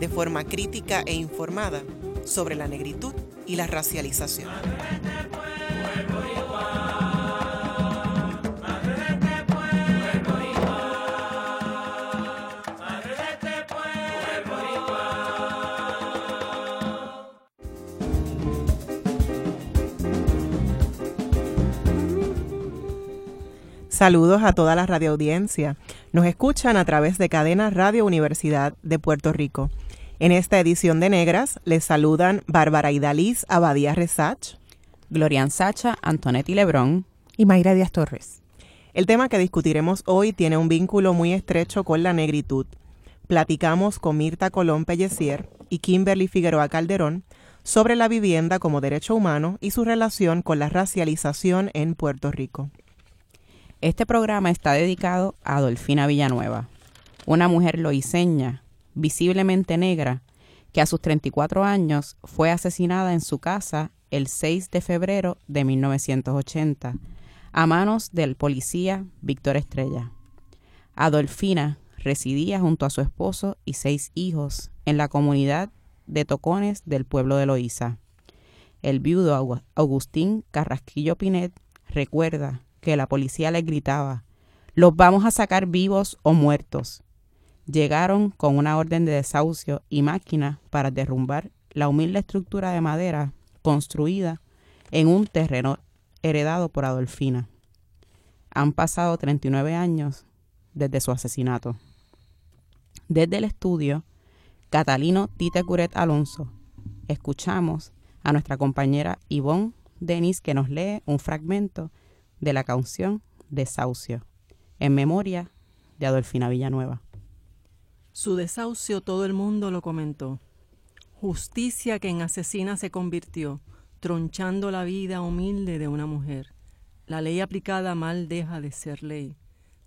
de forma crítica e informada sobre la negritud y la racialización. Saludos a toda la radioaudiencia. Nos escuchan a través de Cadena Radio Universidad de Puerto Rico. En esta edición de Negras les saludan Bárbara Idaliz Abadía Resach, Glorian Sacha, Antonetti Lebrón y Mayra Díaz Torres. El tema que discutiremos hoy tiene un vínculo muy estrecho con la negritud. Platicamos con Mirta Colón Pellecier y Kimberly Figueroa Calderón sobre la vivienda como derecho humano y su relación con la racialización en Puerto Rico. Este programa está dedicado a Adolfina Villanueva, una mujer loiseña, visiblemente negra, que a sus 34 años fue asesinada en su casa el 6 de febrero de 1980 a manos del policía Víctor Estrella. Adolfina residía junto a su esposo y seis hijos en la comunidad de Tocones del pueblo de Loíza. El viudo Agustín Carrasquillo Pinet recuerda que la policía les gritaba, los vamos a sacar vivos o muertos. Llegaron con una orden de desahucio y máquina para derrumbar la humilde estructura de madera construida en un terreno heredado por Adolfina. Han pasado 39 años desde su asesinato. Desde el estudio, Catalino Tite Curet Alonso, escuchamos a nuestra compañera Yvonne Denis que nos lee un fragmento de la canción Desahucio, en memoria de Adolfina Villanueva. Su desahucio todo el mundo lo comentó. Justicia que en asesina se convirtió, tronchando la vida humilde de una mujer. La ley aplicada mal deja de ser ley.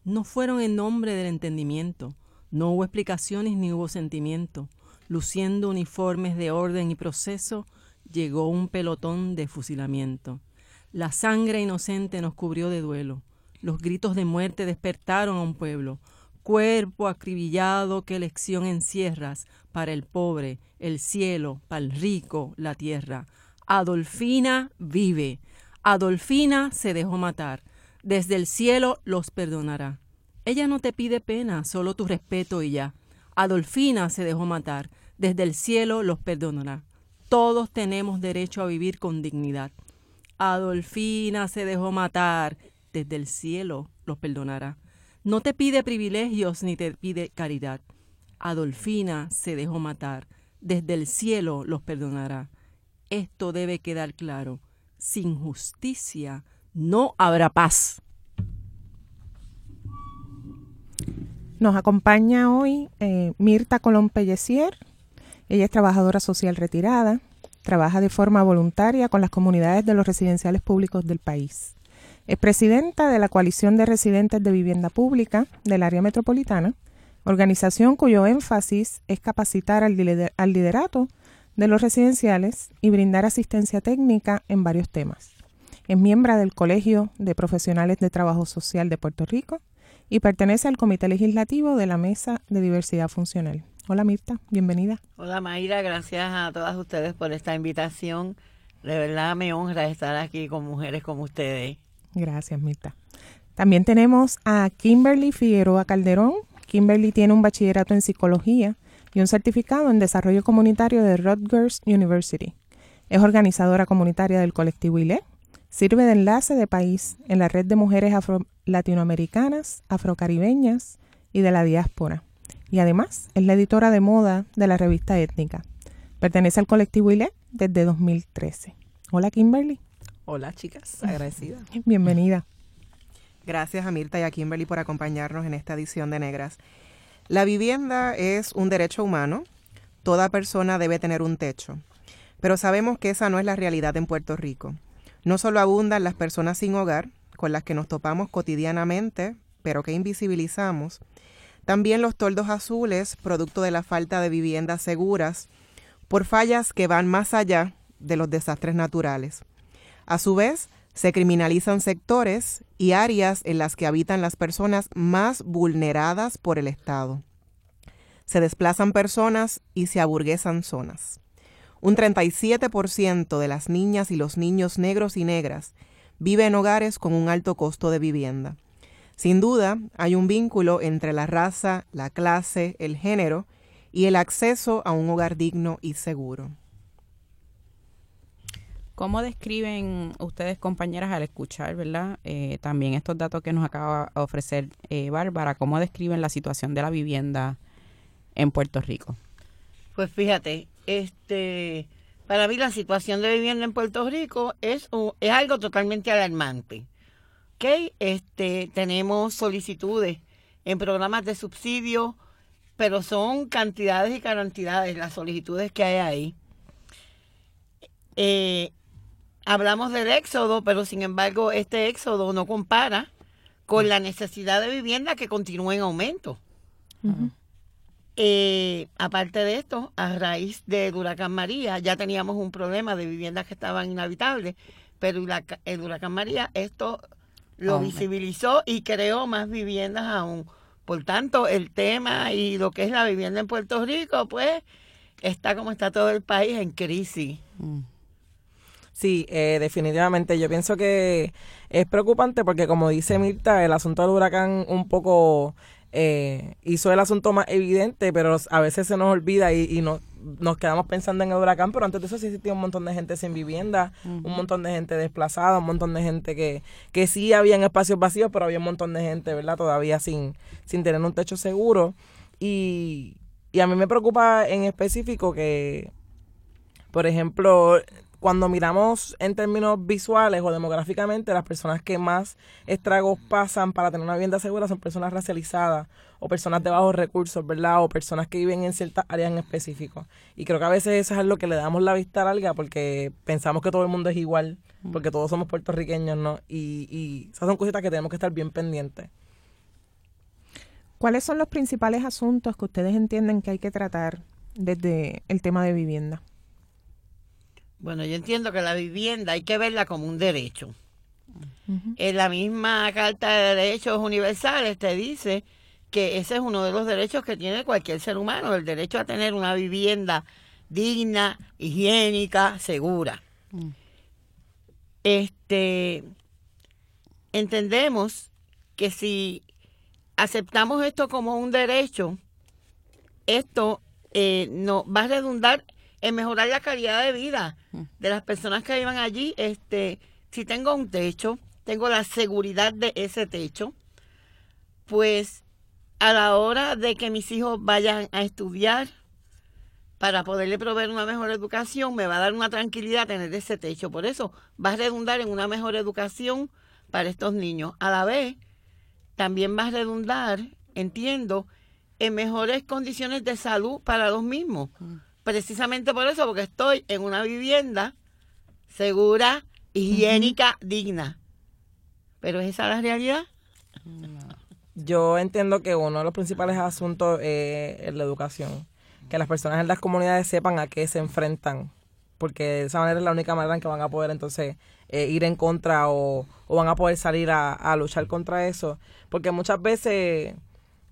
No fueron en nombre del entendimiento, no hubo explicaciones ni hubo sentimiento. Luciendo uniformes de orden y proceso, llegó un pelotón de fusilamiento. La sangre inocente nos cubrió de duelo. Los gritos de muerte despertaron a un pueblo. Cuerpo acribillado, qué lección encierras para el pobre, el cielo, para el rico, la tierra. Adolfina vive. Adolfina se dejó matar. Desde el cielo los perdonará. Ella no te pide pena, solo tu respeto y ya. Adolfina se dejó matar. Desde el cielo los perdonará. Todos tenemos derecho a vivir con dignidad. Adolfina se dejó matar, desde el cielo los perdonará. No te pide privilegios ni te pide caridad. Adolfina se dejó matar, desde el cielo los perdonará. Esto debe quedar claro. Sin justicia no habrá paz. Nos acompaña hoy eh, Mirta Colón Pellecier. Ella es trabajadora social retirada, Trabaja de forma voluntaria con las comunidades de los residenciales públicos del país. Es presidenta de la Coalición de Residentes de Vivienda Pública del área metropolitana, organización cuyo énfasis es capacitar al, liderato de los residenciales y brindar asistencia técnica en varios temas. Es miembro del Colegio de Profesionales de Trabajo Social de Puerto Rico y pertenece al Comité Legislativo de la Mesa de Diversidad Funcional. Hola Mirta, bienvenida. Hola Mayra, gracias a todas ustedes por esta invitación. De verdad me honra estar aquí con mujeres como ustedes. Gracias Mirta. También tenemos a Kimberly Figueroa Calderón. Kimberly tiene un bachillerato en psicología y un certificado en desarrollo comunitario de Rutgers University. Es organizadora comunitaria del colectivo ILE. Sirve de enlace de país en la red de mujeres afro latinoamericanas, afrocaribeñas y de la diáspora y además es la editora de moda de la revista Étnica. Pertenece al colectivo ILE desde 2013. Hola Kimberly. Hola chicas, agradecida. Bienvenida. Gracias a Mirta y a Kimberly por acompañarnos en esta edición de Negras. La vivienda es un derecho humano, toda persona debe tener un techo, pero sabemos que esa no es la realidad en Puerto Rico. No solo abundan las personas sin hogar, con las que nos topamos cotidianamente, pero que invisibilizamos, también los toldos azules, producto de la falta de viviendas seguras, por fallas que van más allá de los desastres naturales. A su vez, se criminalizan sectores y áreas en las que habitan las personas más vulneradas por el Estado. Se desplazan personas y se aburguesan zonas. Un 37% de las niñas y los niños negros y negras vive en hogares con un alto costo de vivienda. Sin duda, hay un vínculo entre la raza, la clase, el género y el acceso a un hogar digno y seguro. ¿Cómo describen ustedes, compañeras, al escuchar, verdad? Eh, también estos datos que nos acaba de ofrecer eh, Bárbara, ¿cómo describen la situación de la vivienda en Puerto Rico? Pues fíjate, este, para mí la situación de vivienda en Puerto Rico es, es algo totalmente alarmante. ¿Okay? Este, tenemos solicitudes en programas de subsidio, pero son cantidades y cantidades las solicitudes que hay ahí. Eh, hablamos del éxodo, pero sin embargo este éxodo no compara con la necesidad de vivienda que continúa en aumento. Eh, aparte de esto, a raíz del huracán María, ya teníamos un problema de viviendas que estaban inhabitables, pero el huracán María esto lo visibilizó y creó más viviendas aún. Por tanto, el tema y lo que es la vivienda en Puerto Rico, pues, está como está todo el país en crisis. Mm. Sí, eh, definitivamente. Yo pienso que es preocupante porque, como dice Mirta, el asunto del huracán un poco eh, hizo el asunto más evidente, pero a veces se nos olvida y, no, nos quedamos pensando en el huracán, pero antes de eso sí existía un montón de gente sin vivienda, un montón de gente desplazada, un montón de gente que, que sí habían espacios vacíos, pero había un montón de gente, ¿verdad? Todavía sin, sin tener un techo seguro. Y, y a mí me preocupa en específico que, por ejemplo, cuando miramos en términos visuales o demográficamente, las personas que más estragos pasan para tener una vivienda segura son personas racializadas o personas de bajos recursos, ¿verdad? O personas que viven en ciertas áreas en específico. Y creo que a veces eso es lo que le damos la vista larga porque pensamos que todo el mundo es igual, porque todos somos puertorriqueños, ¿no? Y, y esas son cositas que tenemos que estar bien pendientes. ¿Cuáles son los principales asuntos que ustedes entienden que hay que tratar desde el tema de vivienda? Bueno, yo entiendo que la vivienda hay que verla como un derecho. En la misma Carta de Derechos Universales te dice que ese es uno de los derechos que tiene cualquier ser humano, el derecho a tener una vivienda digna, higiénica, segura. Mm. Este entendemos que si aceptamos esto como un derecho, esto eh, no va a redundar en mejorar la calidad de vida de las personas que vivan allí. Este, si tengo un techo, tengo la seguridad de ese techo, pues a la hora de que mis hijos vayan a estudiar, para poderle proveer una mejor educación, me va a dar una tranquilidad tener ese techo. Por eso va a redundar en una mejor educación para estos niños. A la vez, también va a redundar, entiendo, en mejores condiciones de salud para los mismos precisamente por eso, porque estoy en una vivienda segura, higiénica, digna. Pero ¿es esa la realidad? Yo entiendo que uno de los principales asuntos es la educación. Que las personas en las comunidades sepan a qué se enfrentan. Porque de esa manera es la única manera en que van a poder entonces eh, ir en contra o, van a poder salir a, a luchar contra eso. Porque muchas veces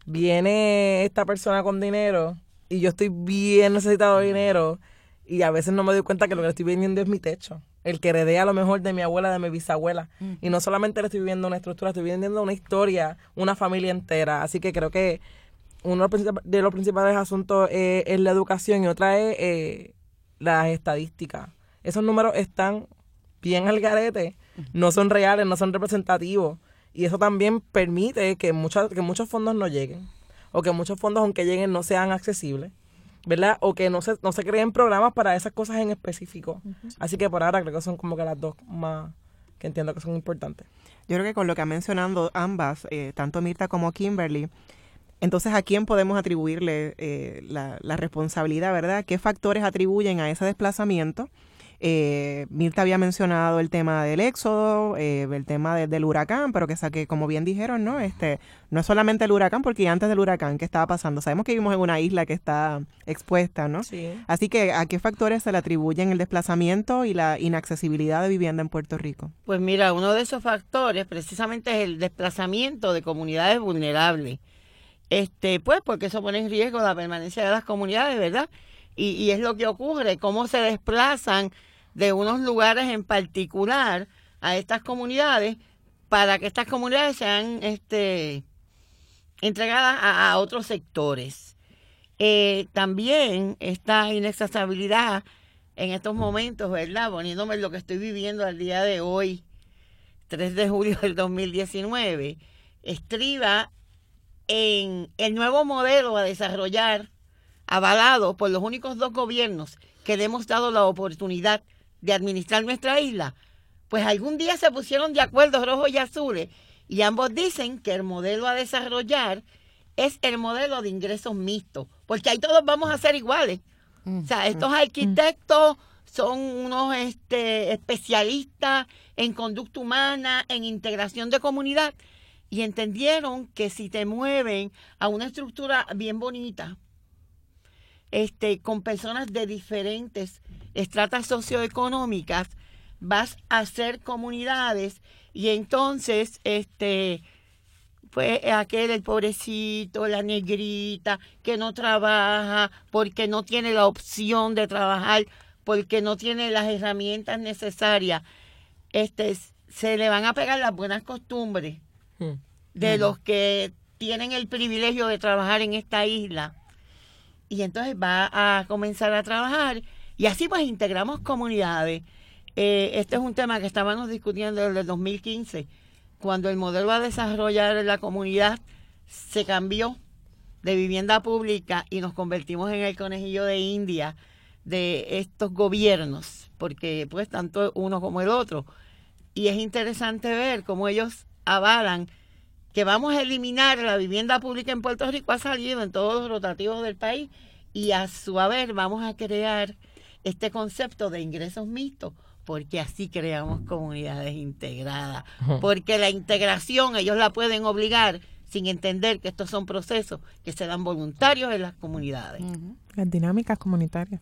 viene esta persona con dinero y yo estoy bien necesitado de dinero y a veces no me doy cuenta que lo que le estoy vendiendo es mi techo. El que heredé a lo mejor de mi abuela, de mi bisabuela. Mm. Y no solamente le estoy viviendo una estructura, estoy vendiendo una historia, una familia entera. Así que creo que uno de los principales asuntos es, la educación y otra es eh, las estadísticas. Esos números están bien al garete, no son reales, no son representativos. Y eso también permite que, muchas, que muchos fondos no lleguen o que muchos fondos, aunque lleguen, no sean accesibles, ¿verdad? O que no se, no se creen programas para esas cosas en específico. Así que por ahora creo que son como que las dos más que entiendo que son importantes. Yo creo que con lo que han mencionado ambas, eh, tanto Mirta como Kimberly, Entonces, ¿a quién podemos atribuirle eh, la, la, responsabilidad, verdad? ¿Qué factores atribuyen a ese desplazamiento? Eh, Mirta había mencionado el tema del éxodo, eh, el tema del huracán, pero que, que como bien dijeron, ¿no? Este, no es solamente el huracán, porque antes del huracán, ¿qué estaba pasando? Sabemos que vivimos en una isla que está expuesta, ¿no? Sí. Así que, ¿a qué factores se le atribuyen el desplazamiento y la inaccesibilidad de vivienda en Puerto Rico? Pues mira, uno de esos factores precisamente es el desplazamiento de comunidades vulnerables. Este, pues porque eso pone en riesgo la permanencia de las comunidades, ¿verdad? Y, y es lo que ocurre, cómo se desplazan de unos lugares en particular a estas comunidades para que estas comunidades sean este, entregadas a, otros sectores. Eh, también esta inaccesibilidad en estos momentos, ¿verdad? Poniéndome lo que estoy viviendo al día de hoy, 3 de julio del 2019, estriba en el nuevo modelo a desarrollar, avalado por los únicos dos gobiernos que le hemos dado la oportunidad de administrar nuestra isla, pues algún día se pusieron de acuerdo rojos y azules y ambos dicen que el modelo a desarrollar es el modelo de ingresos mixtos, porque ahí todos vamos a ser iguales. O sea, estos arquitectos son unos este, especialistas en conducta humana, en integración de comunidad, y entendieron que si te mueven a una estructura bien bonita, este, con personas de diferentes estratas socioeconómicas, vas a hacer comunidades y entonces, este, pues aquel, el pobrecito, la negrita, que no trabaja porque no tiene la opción de trabajar, porque no tiene las herramientas necesarias, este, se le van a pegar las buenas costumbres hmm. de los que tienen el privilegio de trabajar en esta isla. Y entonces va a comenzar a trabajar y así pues integramos comunidades. Eh, este es un tema que estábamos discutiendo desde el 2015, cuando el modelo a desarrollar en la comunidad se cambió de vivienda pública y nos convertimos en el conejillo de India de estos gobiernos, porque pues tanto uno como el otro. Y es interesante ver cómo ellos avalan que vamos a eliminar la vivienda pública en Puerto Rico, ha salido en todos los rotativos del país, y a su haber vamos a crear este concepto de ingresos mixtos, porque así creamos comunidades integradas, porque la integración ellos la pueden obligar sin entender que estos son procesos que se dan voluntarios en las comunidades. Las dinámicas comunitarias.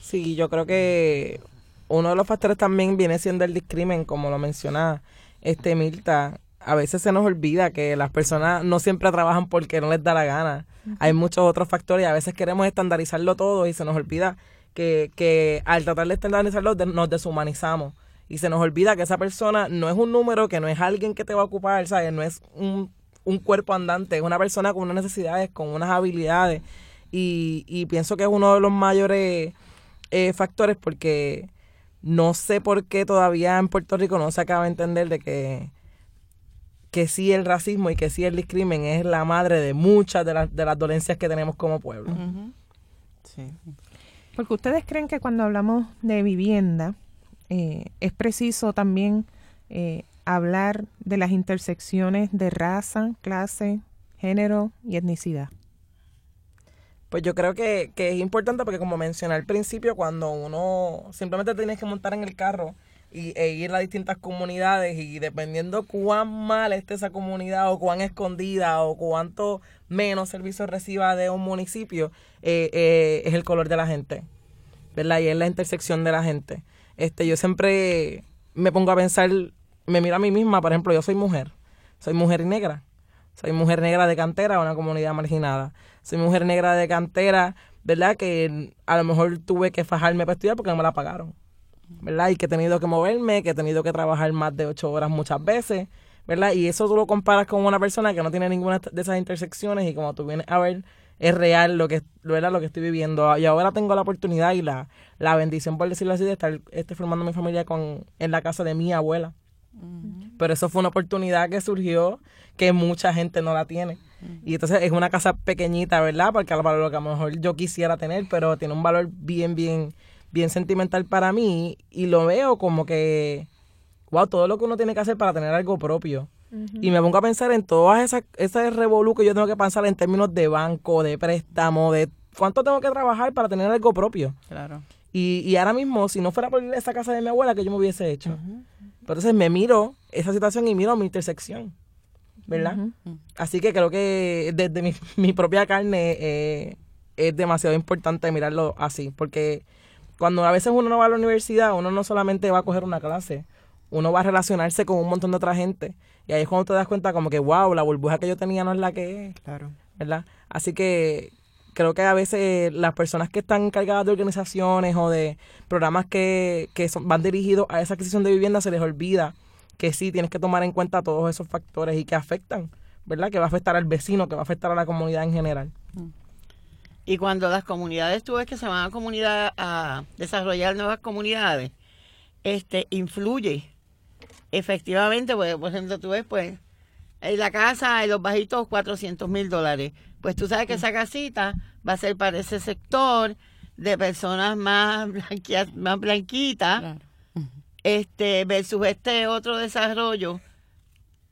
Sí, yo creo que uno de los factores también viene siendo el discrimen, como lo menciona este Mirta. A veces se nos olvida que las personas no siempre trabajan porque no les da la gana. Hay muchos otros factores y a veces queremos estandarizarlo todo y se nos olvida que, que al tratar de estandarizarlo nos deshumanizamos. Y se nos olvida que esa persona no es un número, que no es alguien que te va a ocupar, ¿sabes? No es un, cuerpo andante, es una persona con unas necesidades, con unas habilidades. Y, y pienso que es uno de los mayores eh, factores porque no sé por qué todavía en Puerto Rico no se acaba de entender de que que sí el racismo y que sí el discrimen es la madre de muchas de, las de las dolencias que tenemos como pueblo. sí. Porque ustedes creen que cuando hablamos de vivienda eh, es preciso también eh, hablar de las intersecciones de raza, clase, género y etnicidad. Pues yo creo que, que es importante porque como mencioné al principio, cuando uno simplemente tienes que montar en el carro y, e ir a distintas comunidades y dependiendo cuán mal esté esa comunidad o cuán escondida o cuánto menos servicios reciba de un municipio, eh, eh, es el color de la gente, ¿verdad? Y es la intersección de la gente. Este, yo siempre me pongo a pensar, me miro a mí misma, por ejemplo, yo soy mujer, soy mujer negra, soy mujer negra de cantera, una comunidad marginada, soy mujer negra de cantera, ¿verdad? Que a lo mejor tuve que fajarme para estudiar porque no me la pagaron ¿verdad? Y que he tenido que moverme, que he tenido que trabajar más de ocho horas muchas veces, ¿verdad? Y eso tú lo comparas con una persona que no tiene ninguna de esas intersecciones y como tú vienes a ver, es real lo que, lo que estoy viviendo. Y ahora tengo la oportunidad y la, la bendición, por decirlo así, de estar este, formando mi familia con, en la casa de mi abuela. Pero eso fue una oportunidad que surgió que mucha gente no la tiene. Y entonces es una casa pequeñita, ¿verdad? Porque a lo que a lo mejor yo quisiera tener, pero tiene un valor bien, bien bien sentimental para mí y lo veo como que, wow, todo lo que uno tiene que hacer para tener algo propio. Y me pongo a pensar en todas esas, ese revolú que yo tengo que pensar en términos de banco, de préstamo, de cuánto tengo que trabajar para tener algo propio. Claro. Y, y ahora mismo, si no fuera por ir a esa casa de mi abuela, que yo me hubiese hecho. Entonces me miro esa situación y miro mi intersección, ¿verdad? Así que creo que desde mi, mi propia carne eh, es demasiado importante mirarlo así, porque cuando a veces uno no va a la universidad, uno no solamente va a coger una clase, uno va a relacionarse con un montón de otra gente. Y ahí es cuando te das cuenta como que, wow, la burbuja que yo tenía no es la que es. Claro. ¿verdad? Así que creo que a veces las personas que están encargadas de organizaciones o de programas que, que son, van dirigidos a esa adquisición de vivienda se les olvida que sí tienes que tomar en cuenta todos esos factores y que afectan, ¿verdad? Que va a afectar al vecino, que va a afectar a la comunidad en general. Y cuando las comunidades, tú ves que se van a comunidad a desarrollar nuevas comunidades, este influye efectivamente, pues, por ejemplo, tú ves, pues, en la casa, en los bajitos, 400 mil dólares. Pues tú sabes que esa casita va a ser para ese sector de personas más, blanquia- más blanquitas, Claro. este versus este otro desarrollo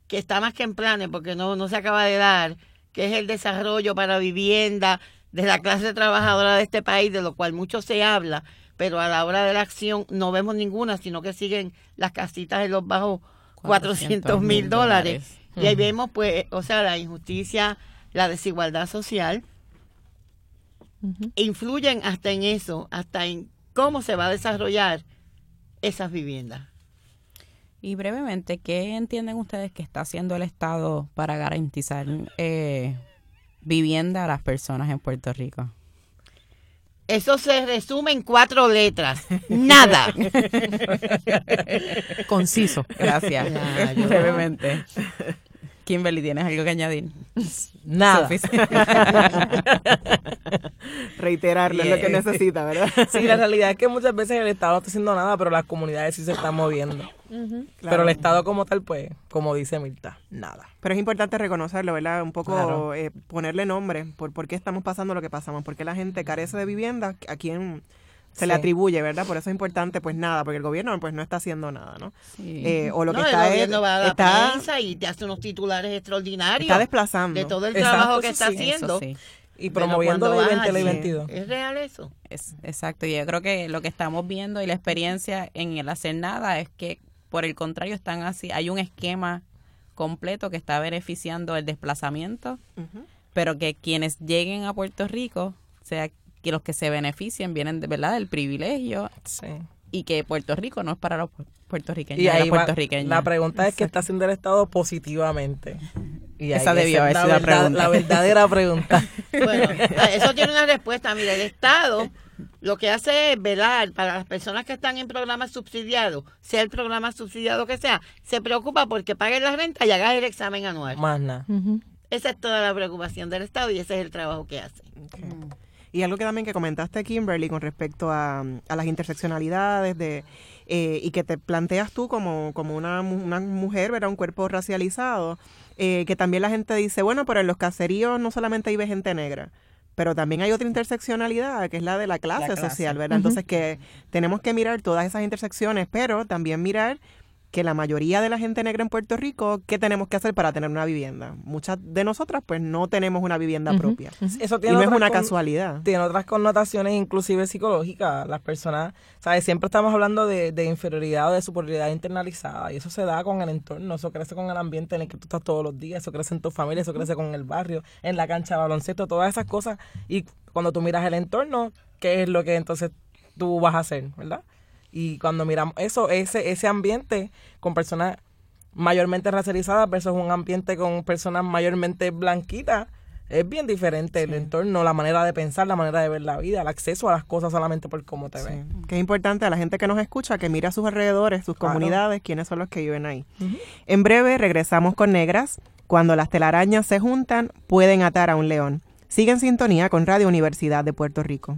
que está más que en planes porque no, no se acaba de dar, que es el desarrollo para vivienda de la clase trabajadora de este país, de lo cual mucho se habla, pero a la hora de la acción no vemos ninguna, sino que siguen las casitas en los bajos 400 mil dólares. Y ahí vemos, pues, o sea, la injusticia, la desigualdad social, influyen hasta en eso, hasta en cómo se va a desarrollar esas viviendas. Y brevemente, ¿qué entienden ustedes que está haciendo el Estado para garantizar eh, vivienda a las personas en Puerto Rico? Eso se resume en cuatro letras. Nada. Conciso. Gracias. Ya, yo- brevemente. Kimberly, ¿tienes algo que añadir? Nada. Reiterarlo es lo que necesita, ¿verdad? Sí, la realidad es que muchas veces el Estado no está haciendo nada, pero las comunidades sí se están moviendo. Pero el Estado como tal, pues, como dice Mirta, nada. Pero es importante reconocerlo, ¿verdad? Un poco Claro. eh, ponerle nombre por por qué estamos pasando lo que pasamos, por qué la gente carece de vivienda, a quién se le Sí. atribuye, ¿verdad? Por eso es importante, pues nada, porque el gobierno pues no está haciendo nada, ¿no? Sí. Eh, o lo que No, está el es, gobierno va a la está, prensa y te hace unos titulares extraordinarios está desplazando. de todo el Exacto, trabajo que está sí, haciendo. Y promoviendo la vas 20 y la allí, 22. ¿Es real eso? Es, exacto, y yo creo que lo que estamos viendo y la experiencia en el hacer nada es que, por el contrario, están así, hay un esquema completo que está beneficiando el desplazamiento, pero que quienes lleguen a Puerto Rico, o sea, que los que se beneficien vienen de verdad del privilegio Sí. y que Puerto Rico no es para los pu- puertorriqueños, Y los ahí va- puertorriqueños. la pregunta es qué está haciendo el Estado positivamente. Y Esa debió haber la sido la verdad- pregunta. La verdadera pregunta. Bueno, eso tiene una respuesta. Mira, el Estado lo que hace es velar para las personas que están en programas subsidiados, sea el programa subsidiado que sea, se preocupa porque paguen la renta y hagas el examen anual. Más nada. Esa es toda la preocupación del Estado y ese es el trabajo que hace. Y algo que también que comentaste, Kimberly, con respecto a, a las interseccionalidades de eh, y que te planteas tú como, como una, mu- una mujer, ¿verdad? Un cuerpo racializado, eh, que también la gente dice, bueno, pero en los caseríos no solamente vive gente negra, pero también hay otra interseccionalidad, que es la de la clase, clase. social, ¿verdad? Entonces que tenemos que mirar todas esas intersecciones, pero también mirar que la mayoría de la gente negra en Puerto Rico, ¿qué tenemos que hacer para tener una vivienda? Muchas de nosotras, pues, no tenemos una vivienda propia. Eso Y tiene no es otras una casualidad. Tiene otras connotaciones, inclusive psicológicas. Las personas, ¿sabes? Siempre estamos hablando de, de inferioridad o de superioridad internalizada. Y eso se da con el entorno, eso crece con el ambiente en el que tú estás todos los días, eso crece en tu familia, eso crece con el barrio, en la cancha de baloncesto, todas esas cosas. Y cuando tú miras el entorno, ¿qué es lo que entonces tú vas a hacer, verdad? Y cuando miramos eso, ese, ese ambiente con personas mayormente racializadas versus un ambiente con personas mayormente blanquitas, es bien diferente el entorno, la manera de pensar, la manera de ver la vida, el acceso a las cosas solamente por cómo te ven. Que es importante a la gente que nos escucha que mire a sus alrededores, sus Claro. comunidades, quiénes son los que viven ahí. En breve regresamos con Negras. Cuando las telarañas se juntan, pueden atar a un león. Sigue en sintonía con Radio Universidad de Puerto Rico.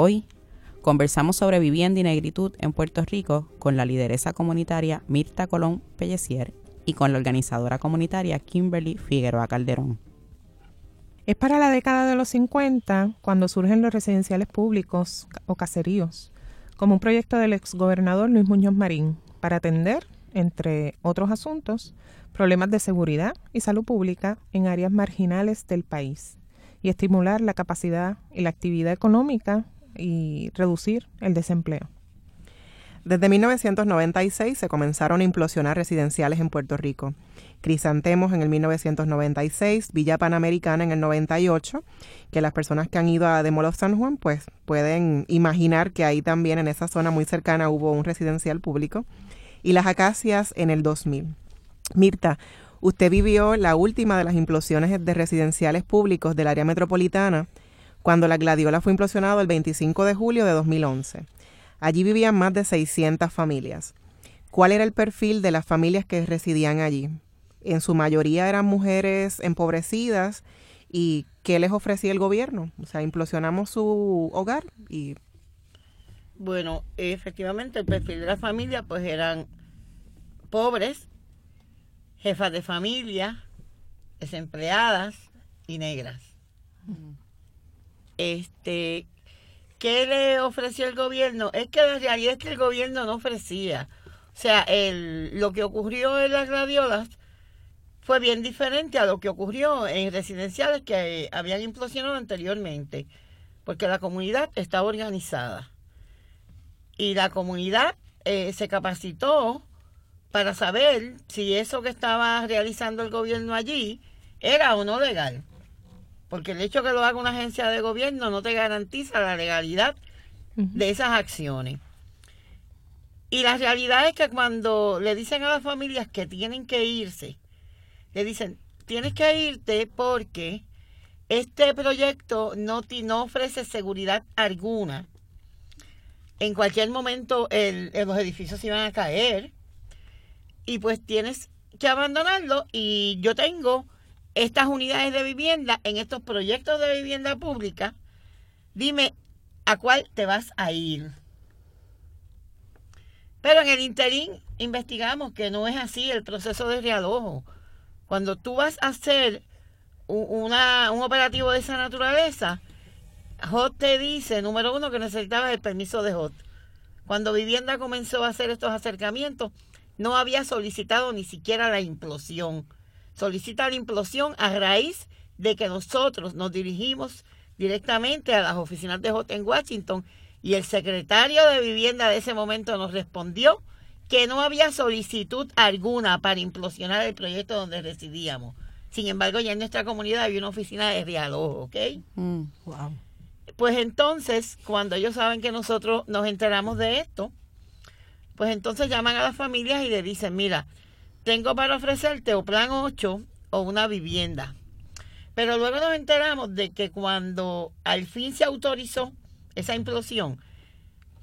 Hoy conversamos sobre vivienda y negritud en Puerto Rico con la lideresa comunitaria Mirta Colón Pellecier y con la organizadora comunitaria Kimberly Figueroa Calderón. Es para la década de los 50 cuando surgen los residenciales públicos o caseríos, como un proyecto del exgobernador Luis Muñoz Marín, para atender, entre otros asuntos, problemas de seguridad y salud pública en áreas marginales del país y estimular la capacidad y la actividad económica y reducir el desempleo. Desde 1996 se comenzaron a implosionar residenciales en Puerto Rico. Crisantemos en el 1996, Villa Panamericana en el 98, que las personas que han ido a of San Juan pues pueden imaginar que ahí también en esa zona muy cercana hubo un residencial público, y las Acacias en el 2000. Mirta, usted vivió la última de las implosiones de residenciales públicos del área metropolitana cuando la Gladiola fue implosionado el 25 de julio de 2011. Allí vivían más de 600 familias. ¿Cuál era el perfil de las familias que residían allí? En su mayoría eran mujeres empobrecidas y ¿qué les ofrecía el gobierno? O sea, implosionamos su hogar y... Bueno, efectivamente el perfil de la familia pues eran pobres, jefas de familia, desempleadas y negras. Este, ¿qué le ofreció el gobierno? Es que la realidad es que el gobierno no ofrecía. O sea, el, lo que ocurrió en las gladiolas fue bien diferente a lo que ocurrió en residenciales que habían implosionado anteriormente, porque la comunidad estaba organizada. Y la comunidad eh, se capacitó para saber si eso que estaba realizando el gobierno allí era o no legal. Porque el hecho que lo haga una agencia de gobierno no te garantiza la legalidad de esas acciones. Y la realidad es que cuando le dicen a las familias que tienen que irse, le dicen, tienes que irte porque este proyecto no, no ofrece seguridad alguna. En cualquier momento los edificios iban a caer y pues tienes que abandonarlo y yo tengo estas unidades de vivienda en estos proyectos de vivienda pública. Dime a cuál te vas a ir. Pero en el interín investigamos que no es así el proceso de realojo. Cuando tú vas a hacer un, un operativo de esa naturaleza, HOT te dice, número uno, que necesitabas el permiso de HOT. Cuando Vivienda comenzó a hacer estos acercamientos, no había solicitado ni siquiera la implosión. Solicita la implosión a raíz de que nosotros nos dirigimos directamente a las oficinas de J en Washington y el secretario de vivienda de ese momento nos respondió que no había solicitud alguna para implosionar el proyecto donde residíamos. Sin embargo, ya en nuestra comunidad había una oficina de diálogo, ¿ok? Mm. Pues entonces, cuando ellos saben que nosotros nos enteramos de esto, pues entonces llaman a las familias y le dicen, mira, tengo para ofrecerte o plan 8 o una vivienda. Pero luego nos enteramos de que cuando al fin se autorizó esa implosión,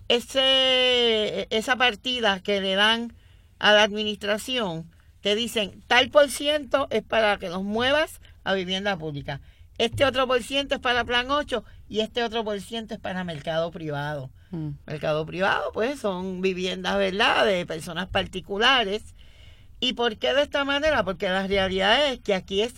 ese, esa partida que le dan a la administración, te dicen, tal por ciento es para que los muevas a vivienda pública. Este otro por ciento es para plan 8 y este otro por ciento es para mercado privado. Mm. Mercado privado, pues son viviendas, ¿verdad?, de personas particulares. ¿Y por qué de esta manera? Porque la realidad es que aquí es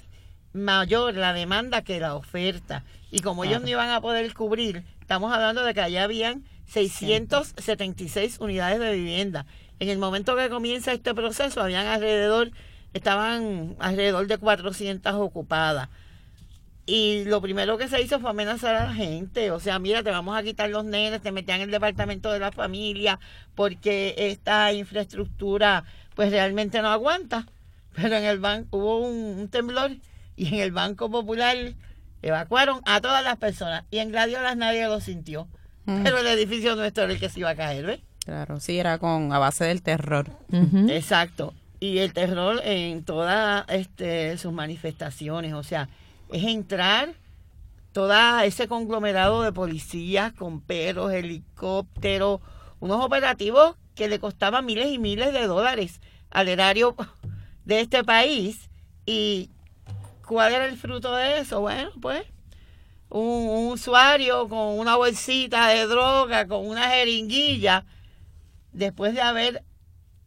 mayor la demanda que la oferta. Y como ellos no iban a poder cubrir, estamos hablando de que allá habían 676 unidades de vivienda. En el momento que comienza este proceso, habían alrededor, estaban alrededor de 400 ocupadas. Y lo primero que se hizo fue amenazar a la gente. O sea, mira, te vamos a quitar los nenes, te metían en el departamento de la familia, porque esta infraestructura pues realmente no aguanta. Pero en el banco hubo un, temblor y en el Banco Popular evacuaron a todas las personas. Y en Gladiolas nadie lo sintió. Mm. Pero el edificio nuestro era el que se iba a caer, ¿ves? Claro, sí, era con a base del terror. Exacto. Y el terror en todas este, sus manifestaciones. O sea, es entrar todo ese conglomerado de policías con perros, helicópteros, unos operativos que le costaban miles y miles de dólares al erario de este país y ¿cuál era el fruto de eso? Bueno, pues un, un usuario con una bolsita de droga, con una jeringuilla, después de haber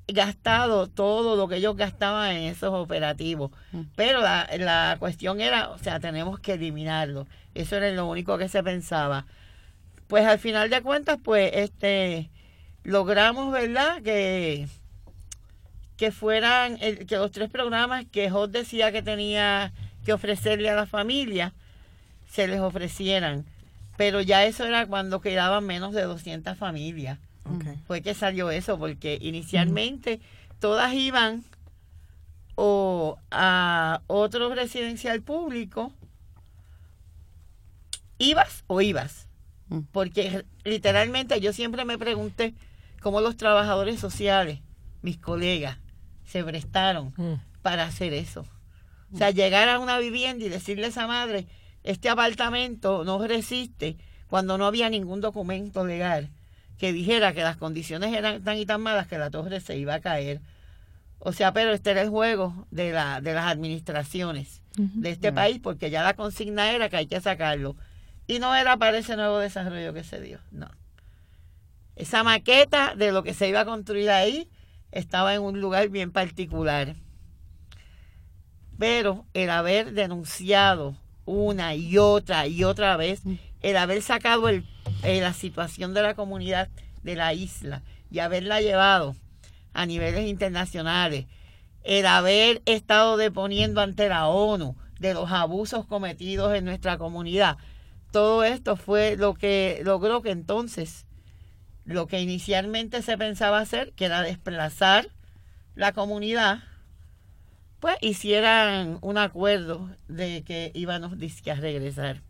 gastado todo lo que ellos gastaban en esos operativos. Pero la, la cuestión era, o sea, tenemos que eliminarlo. Eso era lo único que se pensaba. Pues al final de cuentas, pues, este, logramos, ¿verdad? Que, que fueran, el- que los tres programas que Hot decía que tenía que ofrecerle a la familia, se les ofrecieran. Pero ya eso era cuando quedaban menos de 200 familias Ok. fue que salió eso, porque inicialmente todas iban o a otro residencial público, ibas o ibas. Mm. Porque literalmente yo siempre me pregunté cómo los trabajadores sociales, mis colegas, se prestaron Mm. para hacer eso. O sea, llegar a una vivienda y decirle a esa madre, este apartamento no resiste cuando no había ningún documento legal que dijera que las condiciones eran tan y tan malas que la torre se iba a caer. O sea, pero este era el juego de, la, de las administraciones de este país, porque ya la consigna era que hay que sacarlo. Y no era para ese nuevo desarrollo que se dio, no. Esa maqueta de lo que se iba a construir ahí estaba en un lugar bien particular. Pero el haber denunciado una y otra y otra vez, el haber sacado el, eh, la situación de la comunidad de la isla y haberla llevado a niveles internacionales, el haber estado deponiendo ante la ONU de los abusos cometidos en nuestra comunidad, todo esto fue lo que logró que entonces lo que inicialmente se pensaba hacer, que era desplazar la comunidad, pues hicieran un acuerdo de que íbamos a regresar.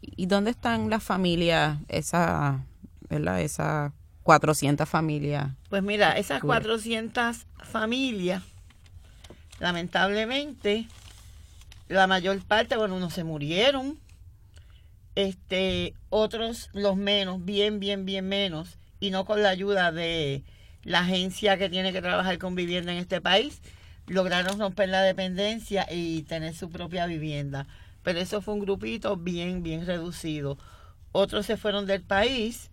¿Y dónde están las familias, esa, ¿verdad? Esas 400 familias? Pues mira, esas Cool. 400 familias, lamentablemente, la mayor parte, bueno, unos se murieron, este, otros los menos, bien, bien, bien menos, y no con la ayuda de la agencia que tiene que trabajar con vivienda en este país, lograron romper la dependencia y tener su propia vivienda. Pero eso fue un grupito bien, bien reducido. Otros se fueron del país,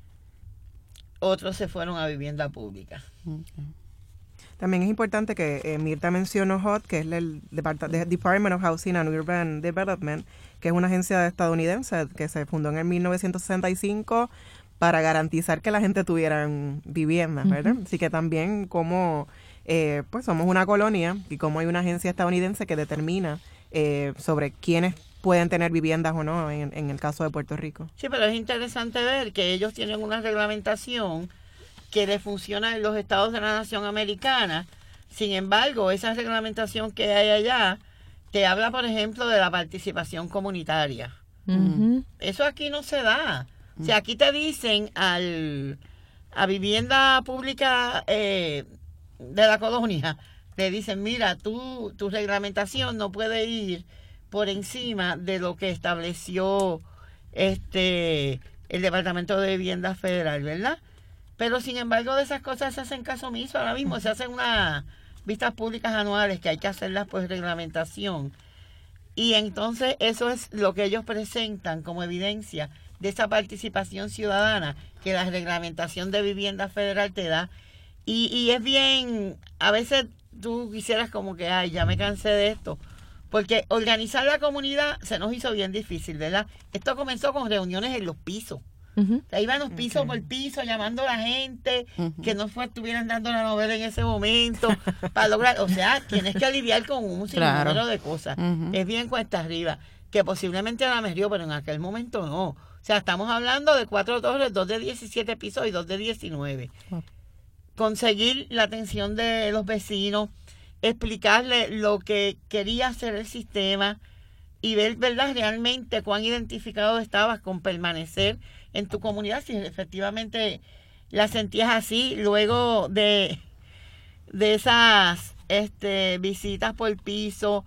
otros se fueron a vivienda pública. También es importante que eh, Mirta mencionó HOT, que es el Department of Housing and Urban Development, que es una agencia estadounidense que se fundó en el 1965 para garantizar que la gente tuviera viviendas, ¿verdad? Así que también como eh, pues somos una colonia y como hay una agencia estadounidense que determina eh, sobre quiénes pueden tener viviendas o no en, en el caso de Puerto Rico. Sí, pero es interesante ver que ellos tienen una reglamentación que le funciona en los estados de la nación americana. Sin embargo, esa reglamentación que hay allá te habla, por ejemplo, de la participación comunitaria. Eso aquí no se da. O sea, aquí te dicen al, a vivienda pública eh, de la colonia, te dicen, mira, tú, tu reglamentación no puede ir por encima de lo que estableció este el Departamento de Vivienda Federal, ¿verdad? Pero sin embargo de esas cosas se hacen caso omiso. Ahora mismo se hacen unas vistas públicas anuales que hay que hacerlas por reglamentación. Y entonces eso es lo que ellos presentan como evidencia de esa participación ciudadana que la reglamentación de vivienda federal te da. Y, y es bien, a veces tú quisieras como que, ay, ya me cansé de esto. Porque organizar la comunidad se nos hizo bien difícil, ¿verdad? Esto comenzó con reuniones en los pisos. Ujú. O sea, iban los pisos por piso llamando a la gente que no fue, estuvieran dando la novela en ese momento para lograr, o sea, tienes que lidiar con un Claro. sinnúmero de cosas. Es bien cuesta arriba, que posiblemente ahora me río, pero en aquel momento no. O sea, estamos hablando de cuatro torres, dos de 17 pisos y dos de 19. Wow. Conseguir la atención de los vecinos, explicarle lo que quería hacer el sistema y ver, ¿verdad?, realmente cuán identificado estabas con permanecer en tu comunidad, si efectivamente la sentías así, luego de, de esas este, visitas por piso,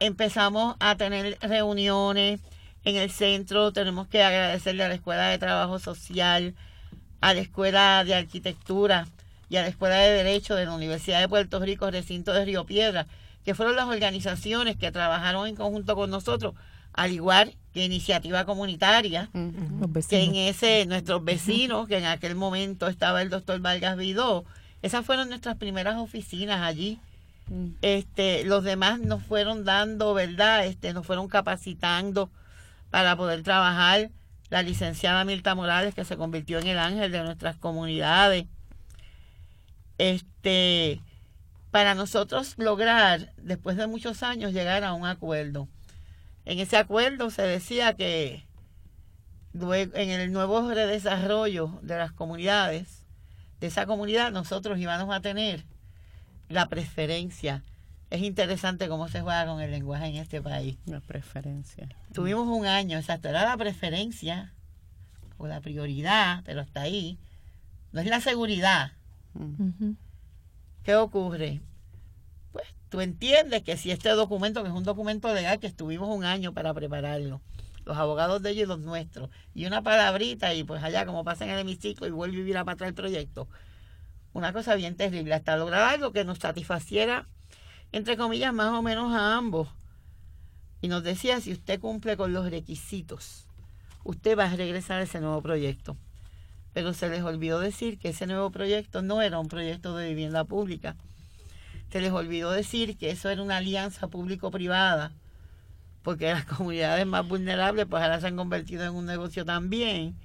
empezamos a tener reuniones en el centro, tenemos que agradecerle a la Escuela de Trabajo Social, a la Escuela de Arquitectura y a la Escuela de Derecho de la Universidad de Puerto Rico, recinto de Río Piedra, que fueron las organizaciones que trabajaron en conjunto con nosotros, al igual que Iniciativa Comunitaria, que en ese, nuestros vecinos, que en aquel momento estaba el doctor Vargas Vidó, esas fueron nuestras primeras oficinas allí. Este, los demás nos fueron dando, ¿verdad? Este, nos fueron capacitando para poder trabajar. La licenciada Mirta Morales, que se convirtió en el ángel de nuestras comunidades. Este, para nosotros lograr, después de muchos años, llegar a un acuerdo. En ese acuerdo se decía que luego, en el nuevo redesarrollo de las comunidades, de esa comunidad, nosotros íbamos a tener la preferencia. Es interesante cómo se juega con el lenguaje en este país. La preferencia. Tuvimos un año, exacto, era la preferencia o la prioridad, pero hasta ahí. No es la seguridad. ¿Qué ocurre? Pues tú entiendes que si este documento, que es un documento legal que estuvimos un año para prepararlo, los abogados de ellos y los nuestros, y una palabrita y pues allá como pasa en el hemiciclo y vuelve a vivir a para atrás el proyecto. Una cosa bien terrible, hasta lograr algo que nos satisfaciera, entre comillas, más o menos a ambos. Y nos decía, si usted cumple con los requisitos, usted va a regresar a ese nuevo proyecto. Pero se les olvidó decir que ese nuevo proyecto no era un proyecto de vivienda pública. Se les olvidó decir que eso era una alianza público-privada, porque las comunidades más vulnerables pues ahora se han convertido en un negocio también.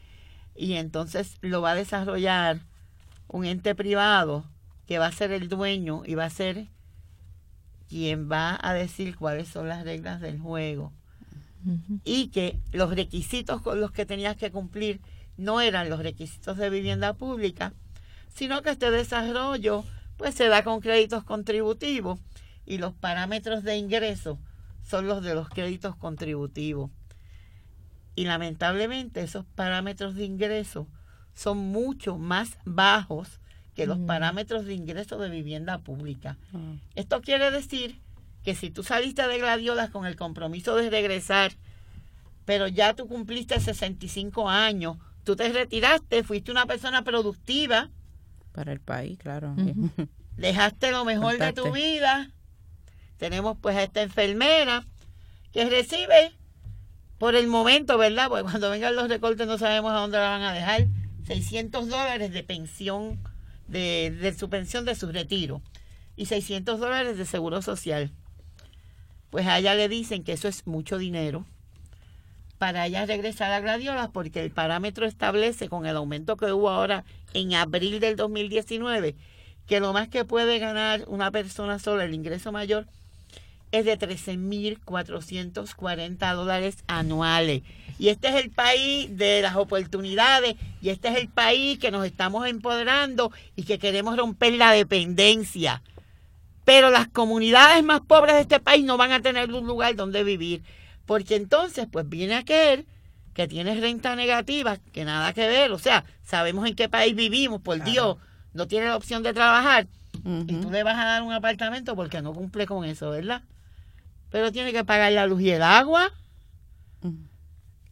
Y entonces lo va a desarrollar un ente privado que va a ser el dueño y va a ser quien va a decir cuáles son las reglas del juego y que los requisitos con los que tenías que cumplir no eran los requisitos de vivienda pública, sino que este desarrollo pues se da con créditos contributivos y los parámetros de ingreso son los de los créditos contributivos. Y lamentablemente esos parámetros de ingreso son mucho más bajos que los parámetros de ingreso de vivienda pública. Ah. Esto quiere decir que si tú saliste de gladiolas con el compromiso de regresar, pero ya tú cumpliste 65 años, tú te retiraste, fuiste una persona productiva, Para el país, claro. Dejaste lo mejor de tu vida. Tenemos pues a esta enfermera que recibe por el momento, ¿verdad? Porque cuando vengan los recortes no sabemos a dónde la van a dejar. 600 dólares de pensión, de, de su pensión de su retiro. Y 600 dólares de seguro social. Pues a ella le dicen que eso es mucho dinero para ella regresar a Gladiolas porque el parámetro establece con el aumento que hubo ahora en abril del 2019 que lo más que puede ganar una persona sola, el ingreso mayor, es de 13.440 dólares anuales. Y este es el país de las oportunidades y este es el país que nos estamos empoderando y que queremos romper la dependencia. Pero las comunidades más pobres de este país no van a tener un lugar donde vivir. Porque entonces, pues viene aquel que tiene renta negativa, que nada que ver. O sea, sabemos en qué país vivimos, por Dios, no tiene la opción de trabajar. Y tú le vas a dar un apartamento porque no cumple con eso, ¿verdad? Pero tiene que pagar la luz y el agua.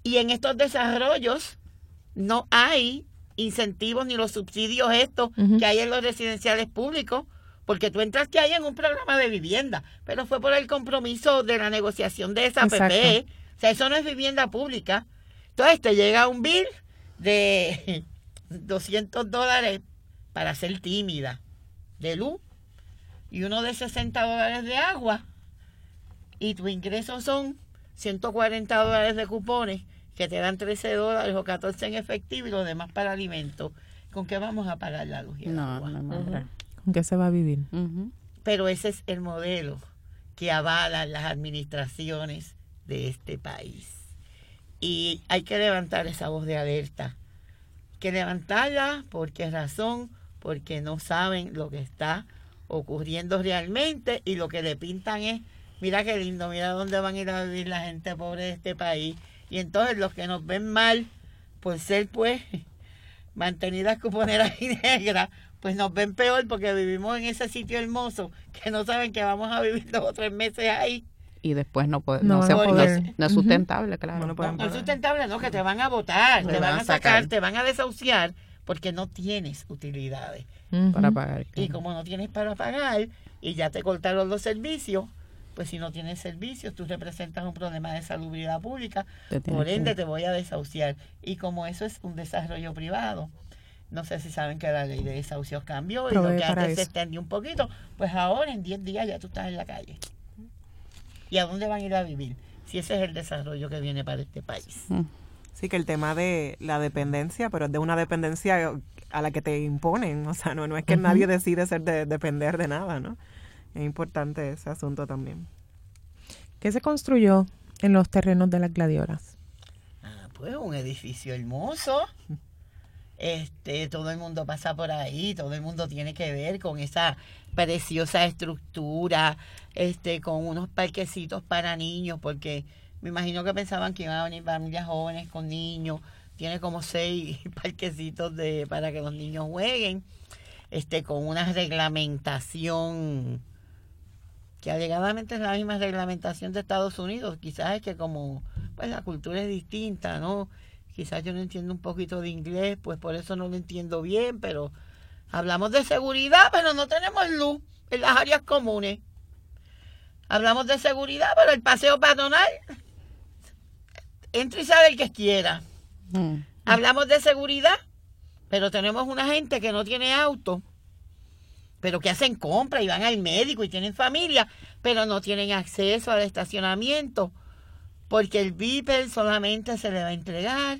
Y en estos desarrollos no hay incentivos ni los subsidios estos que hay en los residenciales públicos, porque tú entraste ahí en un programa de vivienda, pero fue por el compromiso de la negociación de esa. PP. O sea, eso no es vivienda pública. Entonces te llega un bill de 200 dólares para ser tímida de luz y uno de 60 dólares de agua y tus ingresos son 140 dólares de cupones que te dan 13 dólares o 14 en efectivo y lo demás para alimentos. ¿Con qué vamos a pagar la luz y el No, agua? no. ¿Con qué se va a vivir? Pero ese es el modelo que avalan las administraciones de este país. Y hay que levantar esa voz de alerta. Hay que levantarla, ¿por qué razón? Porque no saben lo que está ocurriendo realmente y lo que le pintan es, mira qué lindo, mira dónde van a ir a vivir la gente pobre de este país. Y entonces los que nos ven mal por ser pues mantenidas cuponeras y negras, pues nos ven peor porque vivimos en ese sitio hermoso que no saben que vamos a vivir dos o tres meses ahí. Y después no, puede, No no, se no- no es sustentable, claro. No pueden No es pagar. sustentable, no, que te van a votar, Te te van van a sacar, sacar. te van a desahuciar porque no tienes utilidades. Para pagar. Y como no tienes para pagar, y ya te cortaron los servicios, pues si no tienes servicios, tú representas un problema de salubridad pública, por ende te voy a desahuciar. Y como eso es un desarrollo privado, no sé si saben que la ley de desahucios cambió y lo que antes se extendió un poquito, pues ahora en 10 días ya tú estás en la calle. ¿Y a dónde van a ir a vivir? Si ese es el desarrollo que viene para este país. Mm. Sí, que el tema de la dependencia, pero es de una dependencia a la que te imponen, o sea, no, no es que nadie decide ser de, depender de nada, ¿no? Es importante ese asunto también. ¿Qué se construyó en los terrenos de las gladiolas? Ah, pues un edificio hermoso. Este, todo el mundo pasa por ahí, todo el mundo tiene que ver con esa preciosa estructura, este, con unos parquecitos para niños, porque me imagino que pensaban que iban a venir familias jóvenes con niños. Tiene como seis parquecitos de, para que los niños jueguen, este, con una reglamentación que alegadamente es la misma reglamentación de Estados Unidos. Quizás es que como pues la cultura es distinta, ¿no? Quizás yo no entiendo un poquito de inglés, pues por eso no lo entiendo bien, pero hablamos de seguridad, pero no tenemos luz en las áreas comunes. Hablamos de seguridad, pero el paseo patronal entra y sale el que quiera. Mm. Hablamos de seguridad, pero tenemos una gente que no tiene auto, pero que hacen compra y van al médico y tienen familia, pero no tienen acceso al estacionamiento porque el Viper solamente se le va a entregar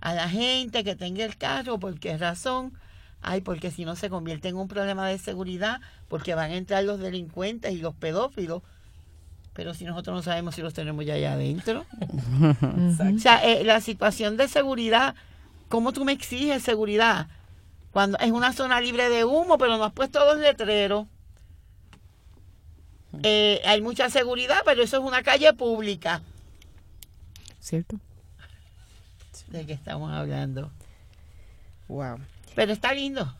a la gente que tenga el carro, ¿por qué razón? Ay, porque si no se convierte en un problema de seguridad, porque van a entrar los delincuentes y los pedófilos. Pero si nosotros no sabemos si los tenemos ya allá adentro. o sea, eh, la situación de seguridad, ¿cómo tú me exiges seguridad? Cuando es una zona libre de humo, pero no has puesto dos letreros. Eh, hay mucha seguridad, pero eso es una calle pública. ¿cierto? ¿De qué estamos hablando? Wow. Pero está lindo.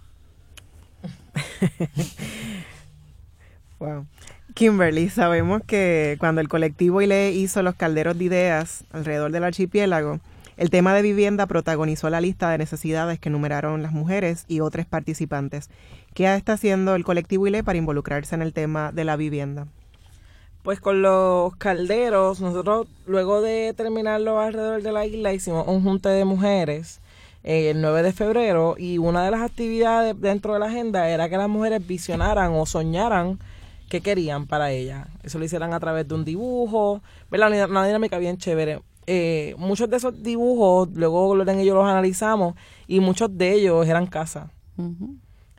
wow. Kimberly, sabemos que cuando el colectivo ILE hizo los calderos de ideas alrededor del archipiélago, el tema de vivienda protagonizó la lista de necesidades que enumeraron las mujeres y otros participantes. ¿Qué está haciendo el colectivo ILE para involucrarse en el tema de la vivienda? Pues con los calderos, nosotros luego de terminarlo alrededor de la isla hicimos un junte de mujeres eh, el 9 de febrero y una de las actividades dentro de la agenda era que las mujeres visionaran o soñaran qué querían para ellas. Eso lo hicieran a través de un dibujo, ¿verdad? Una, dinámica bien chévere. Eh, muchos de esos dibujos, luego y yo los analizamos y muchos de ellos eran casas.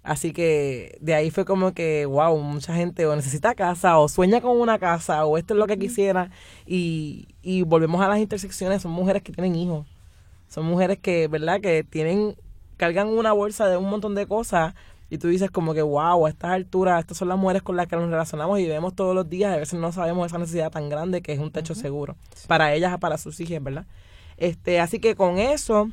Así que de ahí fue como que, wow, mucha gente o necesita casa o sueña con una casa o esto es lo que quisiera. Y, y volvemos a las intersecciones, son mujeres que tienen hijos. Son mujeres que, ¿verdad? Que tienen, cargan una bolsa de un montón de cosas y tú dices como que, wow, a estas alturas, estas son las mujeres con las que nos relacionamos y vemos todos los días. A veces no sabemos esa necesidad tan grande que es un techo seguro para ellas, para sus hijas, ¿verdad? Este, así que con eso...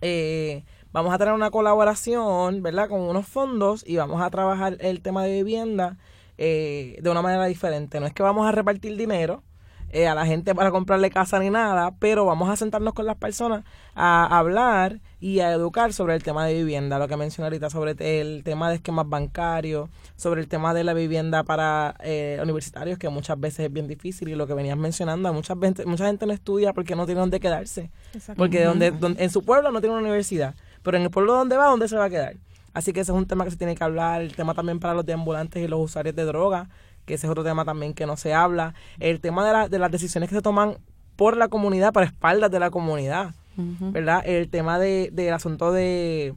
Eh, vamos a tener una colaboración, ¿verdad? Con unos fondos y vamos a trabajar el tema de vivienda eh, de una manera diferente. No es que vamos a repartir dinero eh, a la gente para comprarle casa ni nada, pero vamos a sentarnos con las personas a hablar y a educar sobre el tema de vivienda, lo que mencioné ahorita sobre el tema de esquemas bancarios, sobre el tema de la vivienda para eh, universitarios, que muchas veces es bien difícil, y lo que venías mencionando, muchas veces, mucha gente no estudia porque no tiene dónde quedarse, porque donde, donde, en su pueblo no tiene una universidad pero en el pueblo donde va, ¿dónde se va a quedar? Así que ese es un tema que se tiene que hablar, el tema también para los deambulantes y los usuarios de droga, que ese es otro tema también que no se habla, el tema de, de las decisiones que se toman por la comunidad, por espaldas de la comunidad, ¿verdad? El tema de, del asunto de,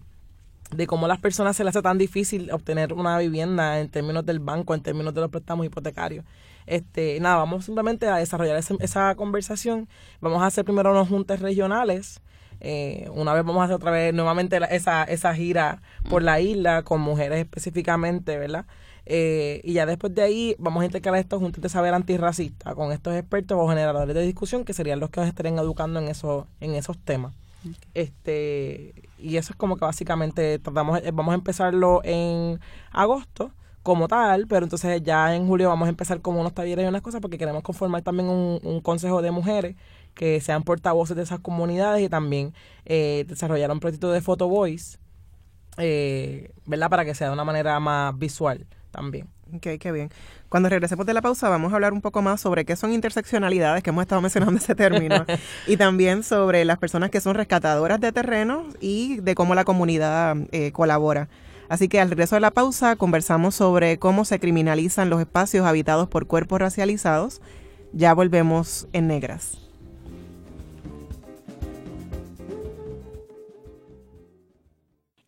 de cómo a las personas se les hace tan difícil obtener una vivienda en términos del banco, en términos de los préstamos hipotecarios. Este, nada, vamos simplemente a desarrollar esa conversación. Vamos a hacer primero unos juntes regionales eh, una vez vamos a hacer otra vez nuevamente esa, esa gira por la isla con mujeres específicamente, ¿verdad? Eh, y ya después de ahí vamos a intercalar estos juntos de saber antirracista con estos expertos o generadores de discusión que serían los que nos estarían educando en, eso, en esos temas. Este, y eso es como que básicamente tratamos, eh, vamos a empezarlo en agosto como tal, pero entonces ya en julio vamos a empezar como unos talleres y unas cosas porque queremos conformar también un, un consejo de mujeres que sean portavoces de esas comunidades y también eh, desarrollar un proyecto de photo voice, eh, ¿verdad? Para que sea de una manera más visual también. Ok, qué bien. Cuando regresemos de la pausa vamos a hablar un poco más sobre qué son interseccionalidades, que hemos estado mencionando ese término, y también sobre las personas que son rescatadoras de terrenos y de cómo la comunidad eh, colabora. Así que al regreso de la pausa conversamos sobre cómo se criminalizan los espacios habitados por cuerpos racializados. Ya volvemos en negras.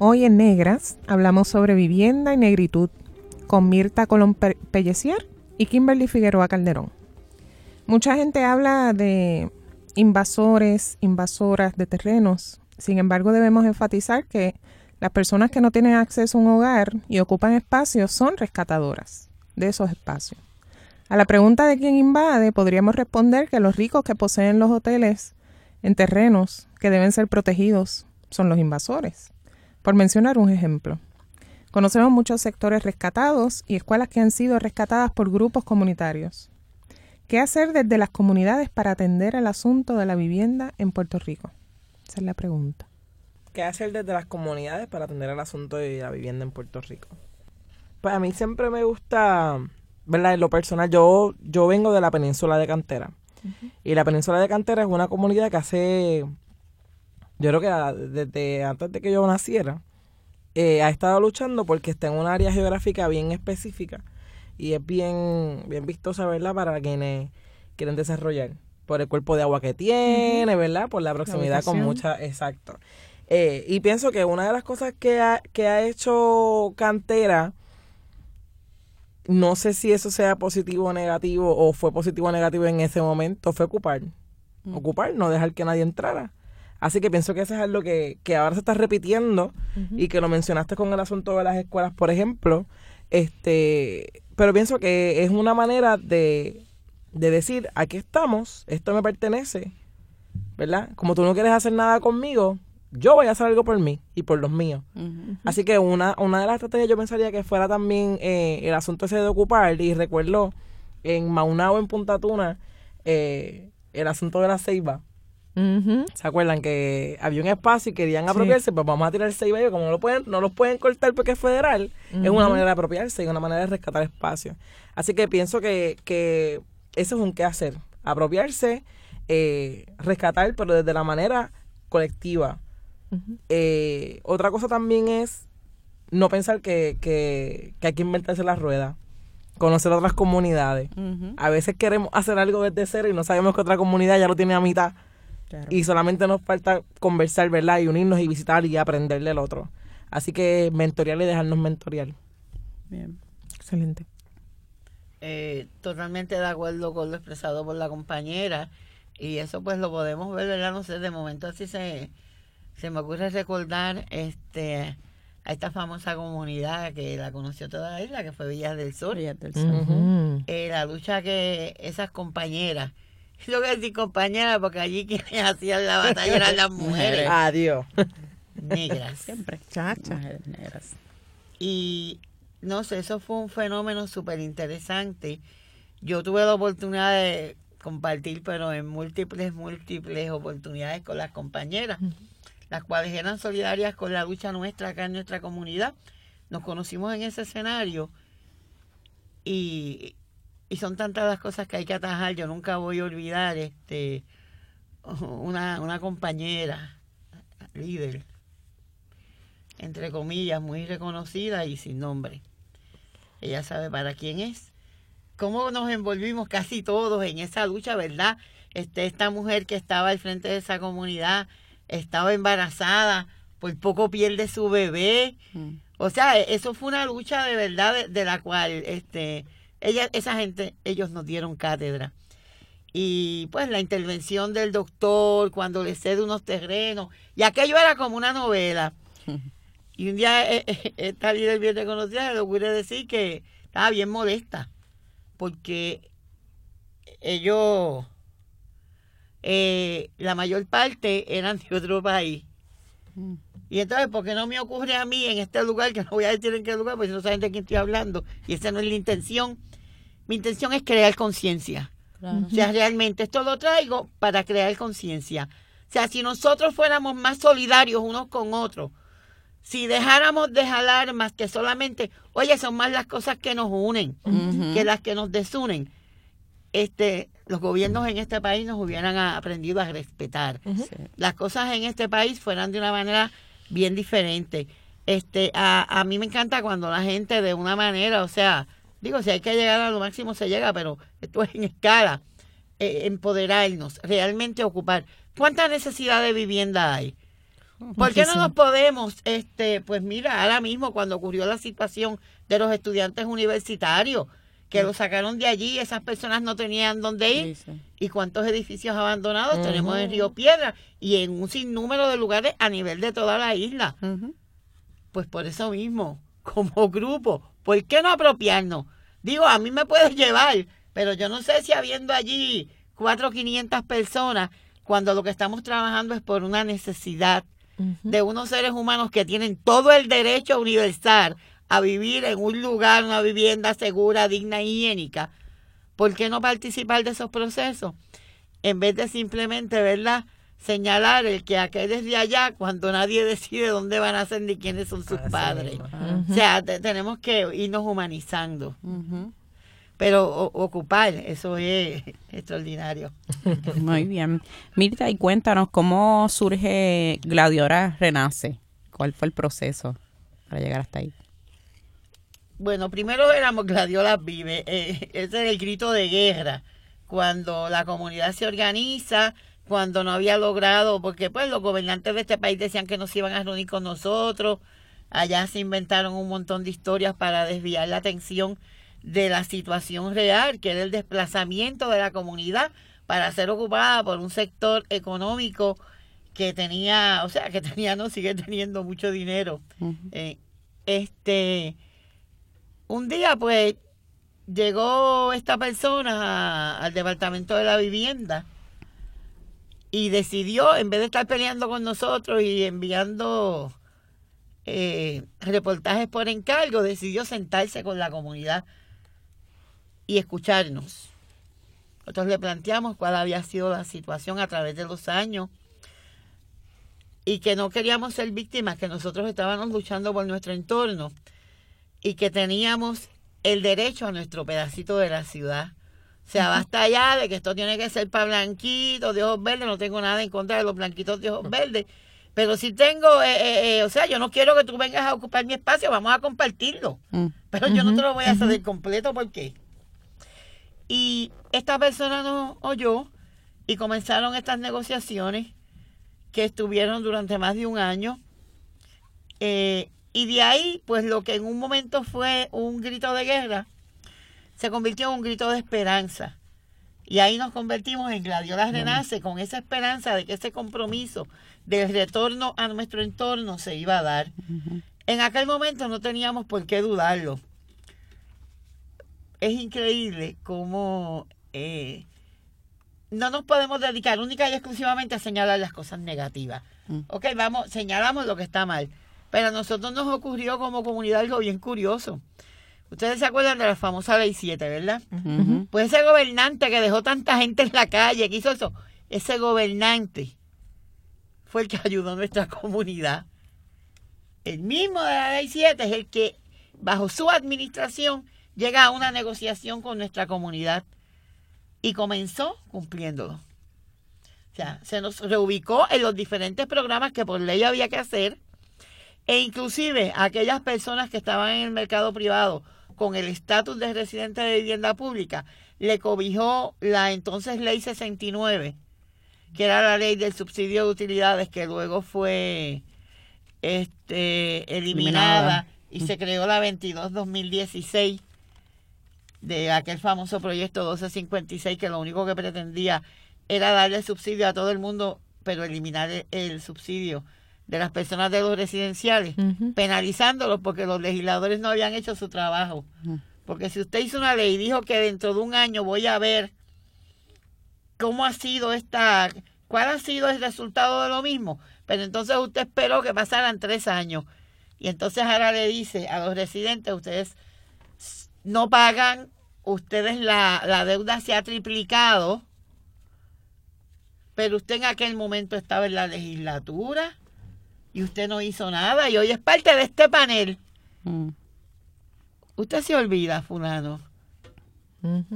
Hoy en Negras hablamos sobre vivienda y negritud con Mirta Colón Pellecier y Kimberly Figueroa Calderón. Mucha gente habla de invasores, invasoras de terrenos. Sin embargo, debemos enfatizar que las personas que no tienen acceso a un hogar y ocupan espacios son rescatadoras de esos espacios. A la pregunta de quién invade, podríamos responder que los ricos que poseen los hoteles en terrenos que deben ser protegidos son los invasores. Por mencionar un ejemplo, conocemos muchos sectores rescatados y escuelas que han sido rescatadas por grupos comunitarios. ¿Qué hacer desde las comunidades para atender al asunto de la vivienda en Puerto Rico? Esa es la pregunta. ¿Qué hacer desde las comunidades para atender al asunto de la vivienda en Puerto Rico? Pues a mí siempre me gusta, ¿verdad? En lo personal, yo, yo vengo de la península de Cantera. Y la península de Cantera es una comunidad que hace yo creo que desde antes de que yo naciera, eh, ha estado luchando porque está en un área geográfica bien específica y es bien, bien vistosa, ¿verdad? Para quienes quieren desarrollar. Por el cuerpo de agua que tiene, ¿verdad? Por la proximidad con mucha... Exacto. Eh, y pienso que una de las cosas que ha, que ha hecho Cantera, no sé si eso sea positivo o negativo, o fue positivo o negativo en ese momento, fue ocupar. Ocupar, no dejar que nadie entrara. Así que pienso que eso es algo que, que ahora se está repitiendo y que lo mencionaste con el asunto de las escuelas, por ejemplo. Este, pero pienso que es una manera de, de decir, aquí estamos, esto me pertenece, ¿verdad? Como tú no quieres hacer nada conmigo, yo voy a hacer algo por mí y por los míos. Así que una, una de las estrategias yo pensaría que fuera también eh, el asunto ese de ocupar, y recuerdo en Maunao, en Punta Tuna, eh, el asunto de la ceiba ¿Se acuerdan que había un espacio y querían apropiarse? Pues vamos a tirar el ellos, como no lo pueden, no los pueden cortar porque es federal, es una manera de apropiarse y una manera de rescatar espacio. Así que pienso que, que eso es un qué hacer, apropiarse, eh, rescatar, pero desde la manera colectiva. Eh, otra cosa también es no pensar que, que, que hay que inventarse la rueda conocer otras comunidades. A veces queremos hacer algo desde cero y no sabemos que otra comunidad ya lo tiene a mitad y solamente nos falta conversar, ¿verdad? Y unirnos y visitar y aprender del otro. Así que mentorial y dejarnos mentorial. Bien. Excelente. Eh, totalmente de acuerdo con lo expresado por la compañera. Y eso pues lo podemos ver, ¿verdad? No sé, de momento así se, se me ocurre recordar este a esta famosa comunidad que la conoció toda la isla, que fue Villas del Sur. Villas del Sur. Eh, la lucha que esas compañeras yo que decir compañera, porque allí quienes hacían la batalla eran las mujeres. Adiós. Negras. Siempre. Chacha. Mujeres negras. Y no sé, eso fue un fenómeno súper interesante. Yo tuve la oportunidad de compartir, pero en múltiples, múltiples oportunidades con las compañeras, las cuales eran solidarias con la lucha nuestra acá en nuestra comunidad. Nos conocimos en ese escenario y y son tantas las cosas que hay que atajar. Yo nunca voy a olvidar este una, una compañera, líder, entre comillas, muy reconocida y sin nombre. Ella sabe para quién es. Cómo nos envolvimos casi todos en esa lucha, ¿verdad? Este, esta mujer que estaba al frente de esa comunidad estaba embarazada, por poco pierde su bebé. Mm. O sea, eso fue una lucha de verdad de, de la cual este ella, esa gente, ellos nos dieron cátedra. Y pues la intervención del doctor cuando le cede unos terrenos, y aquello era como una novela. Y un día eh, eh, esta líder bien reconocida le ocurre decir que estaba bien molesta, porque ellos, eh, la mayor parte eran de otro país. Mm. Y entonces, ¿por qué no me ocurre a mí en este lugar, que no voy a decir en qué lugar, porque si no saben de quién estoy hablando, y esa no es la intención? Mi intención es crear conciencia. O sea, realmente esto lo traigo para crear conciencia. O sea, si nosotros fuéramos más solidarios unos con otros, si dejáramos de jalar más que solamente, oye, son más las cosas que nos unen que las que nos desunen, este, los gobiernos en este país nos hubieran aprendido a respetar. Las cosas en este país fueran de una manera bien diferente. Este, a, a mí me encanta cuando la gente de una manera, o sea, digo, si hay que llegar a lo máximo se llega, pero esto es en escala, eh, empoderarnos, realmente ocupar. ¿Cuánta necesidad de vivienda hay? ¿Por qué no nos podemos, este, pues mira, ahora mismo cuando ocurrió la situación de los estudiantes universitarios, que lo sacaron de allí, esas personas no tenían dónde ir. ¿Y cuántos edificios abandonados tenemos en Río Piedra y en un sinnúmero de lugares a nivel de toda la isla? Pues por eso mismo, como grupo, ¿por qué no apropiarnos? Digo, a mí me puedes llevar, pero yo no sé si habiendo allí cuatro o quinientas personas, cuando lo que estamos trabajando es por una necesidad de unos seres humanos que tienen todo el derecho universal a vivir en un lugar, una vivienda segura, digna y higiénica, ¿por qué no participar de esos procesos? En vez de simplemente, ¿verdad? Señalar el que aquel es de allá cuando nadie decide dónde van a ser ni quiénes son sus padres. O sea, tenemos que irnos humanizando. Pero ocupar, eso es extraordinario. Muy bien. Mirta, y cuéntanos cómo surge Gladiora Renace. ¿Cuál fue el proceso para llegar hasta ahí? Bueno, primero éramos Gladiola Vive. Eh, ese es el grito de guerra. Cuando la comunidad se organiza, cuando no había logrado, porque pues los gobernantes de este país decían que no se iban a reunir con nosotros. Allá se inventaron un montón de historias para desviar la atención de la situación real, que era el desplazamiento de la comunidad para ser ocupada por un sector económico que tenía, o sea, que tenía, no sigue teniendo mucho dinero. Eh, este, un día, pues, llegó esta persona al departamento de la vivienda y decidió, en vez de estar peleando con nosotros y enviando eh, reportajes por encargo, decidió sentarse con la comunidad y escucharnos. Nosotros le planteamos cuál había sido la situación a través de los años y que no queríamos ser víctimas, que nosotros estábamos luchando por nuestro entorno y que teníamos el derecho a nuestro pedacito de la ciudad. O sea, basta ya de que esto tiene que ser para blanquitos, de ojos verdes, no tengo nada en contra de los blanquitos de ojos verdes, pero si tengo, eh, eh, eh, o sea, yo no quiero que tú vengas a ocupar mi espacio, vamos a compartirlo, mm. pero yo no te lo voy a hacer de completo porque y esta persona nos oyó y comenzaron estas negociaciones que estuvieron durante más de un año. Eh, y de ahí, pues lo que en un momento fue un grito de guerra, se convirtió en un grito de esperanza. Y ahí nos convertimos en Gladiola Renace con esa esperanza de que ese compromiso del retorno a nuestro entorno se iba a dar. En aquel momento no teníamos por qué dudarlo es increíble cómo eh, no nos podemos dedicar única y exclusivamente a señalar las cosas negativas. Mm. Ok, vamos, señalamos lo que está mal. Pero a nosotros nos ocurrió como comunidad algo bien curioso. Ustedes se acuerdan de la famosa ley 7, ¿verdad? Pues ese gobernante que dejó tanta gente en la calle, que hizo eso, ese gobernante fue el que ayudó a nuestra comunidad. El mismo de la ley 7 es el que, bajo su administración, llega a una negociación con nuestra comunidad y comenzó cumpliéndolo. O sea, se nos reubicó en los diferentes programas que por ley había que hacer e inclusive aquellas personas que estaban en el mercado privado con el estatus de residente de vivienda pública, le cobijó la entonces ley 69, que era la ley del subsidio de utilidades que luego fue este, eliminada, y se creó la 22-2016 de aquel famoso proyecto 1256 que lo único que pretendía era darle subsidio a todo el mundo, pero eliminar el, subsidio de las personas de los residenciales, penalizándolos porque los legisladores no habían hecho su trabajo. Porque si usted hizo una ley y dijo que dentro de un año voy a ver cómo ha sido esta, cuál ha sido el resultado de lo mismo. Pero entonces usted esperó que pasaran tres años. Y entonces ahora le dice a los residentes, ustedes no pagan, ustedes la, la deuda se ha triplicado, pero usted en aquel momento estaba en la legislatura y usted no hizo nada y hoy es parte de este panel. Mm. Usted se olvida, fulano.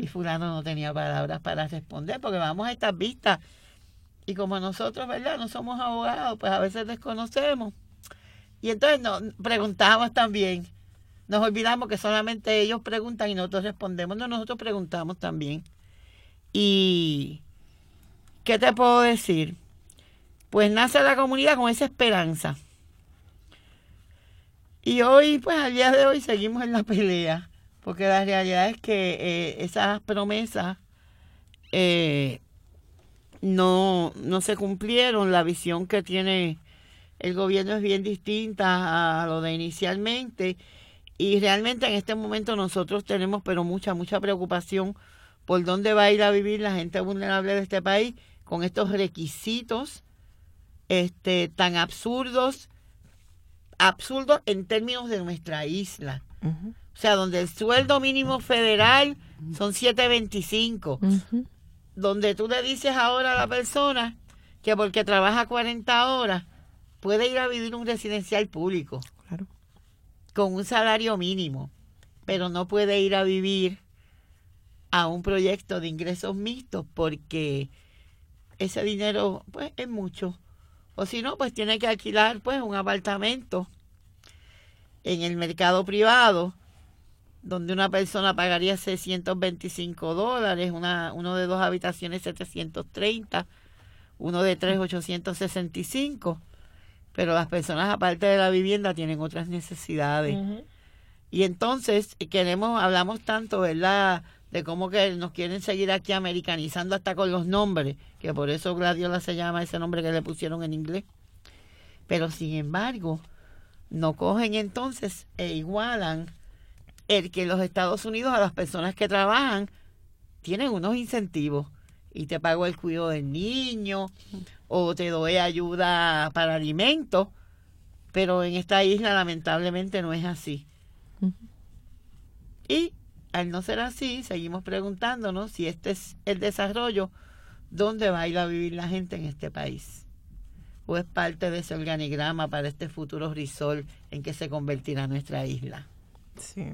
Y fulano no tenía palabras para responder porque vamos a estas vistas y como nosotros, ¿verdad? No somos abogados, pues a veces desconocemos. Y entonces nos preguntamos también. Nos olvidamos que solamente ellos preguntan y nosotros respondemos. No, nosotros preguntamos también. Y, ¿qué te puedo decir? Pues nace la comunidad con esa esperanza. Y hoy, pues al día de hoy seguimos en la pelea, porque la realidad es que eh, esas promesas eh, no, no se cumplieron. La visión que tiene el gobierno es bien distinta a lo de inicialmente. Y realmente en este momento nosotros tenemos pero mucha, mucha preocupación por dónde va a ir a vivir la gente vulnerable de este país con estos requisitos este, tan absurdos, absurdos en términos de nuestra isla. O sea, donde el sueldo mínimo federal son 7.25, donde tú le dices ahora a la persona que porque trabaja 40 horas puede ir a vivir un residencial público Claro. con un salario mínimo, pero no puede ir a vivir a un proyecto de ingresos mixtos porque ese dinero pues es mucho. O si no, pues tiene que alquilar pues un apartamento en el mercado privado donde una persona pagaría 625 dólares, una, uno de dos habitaciones 730, uno de tres 865 pero las personas aparte de la vivienda tienen otras necesidades. Y entonces queremos, hablamos tanto, ¿verdad? De cómo que nos quieren seguir aquí americanizando hasta con los nombres, que por eso Gladiola se llama ese nombre que le pusieron en inglés. Pero sin embargo, no cogen entonces e igualan el que los Estados Unidos a las personas que trabajan tienen unos incentivos y te pago el cuidado del niño o te doy ayuda para alimentos, pero en esta isla lamentablemente no es así. Y al no ser así, seguimos preguntándonos si este es el desarrollo, ¿dónde va a ir a vivir la gente en este país? ¿O es parte de ese organigrama para este futuro risol en que se convertirá nuestra isla? Sí.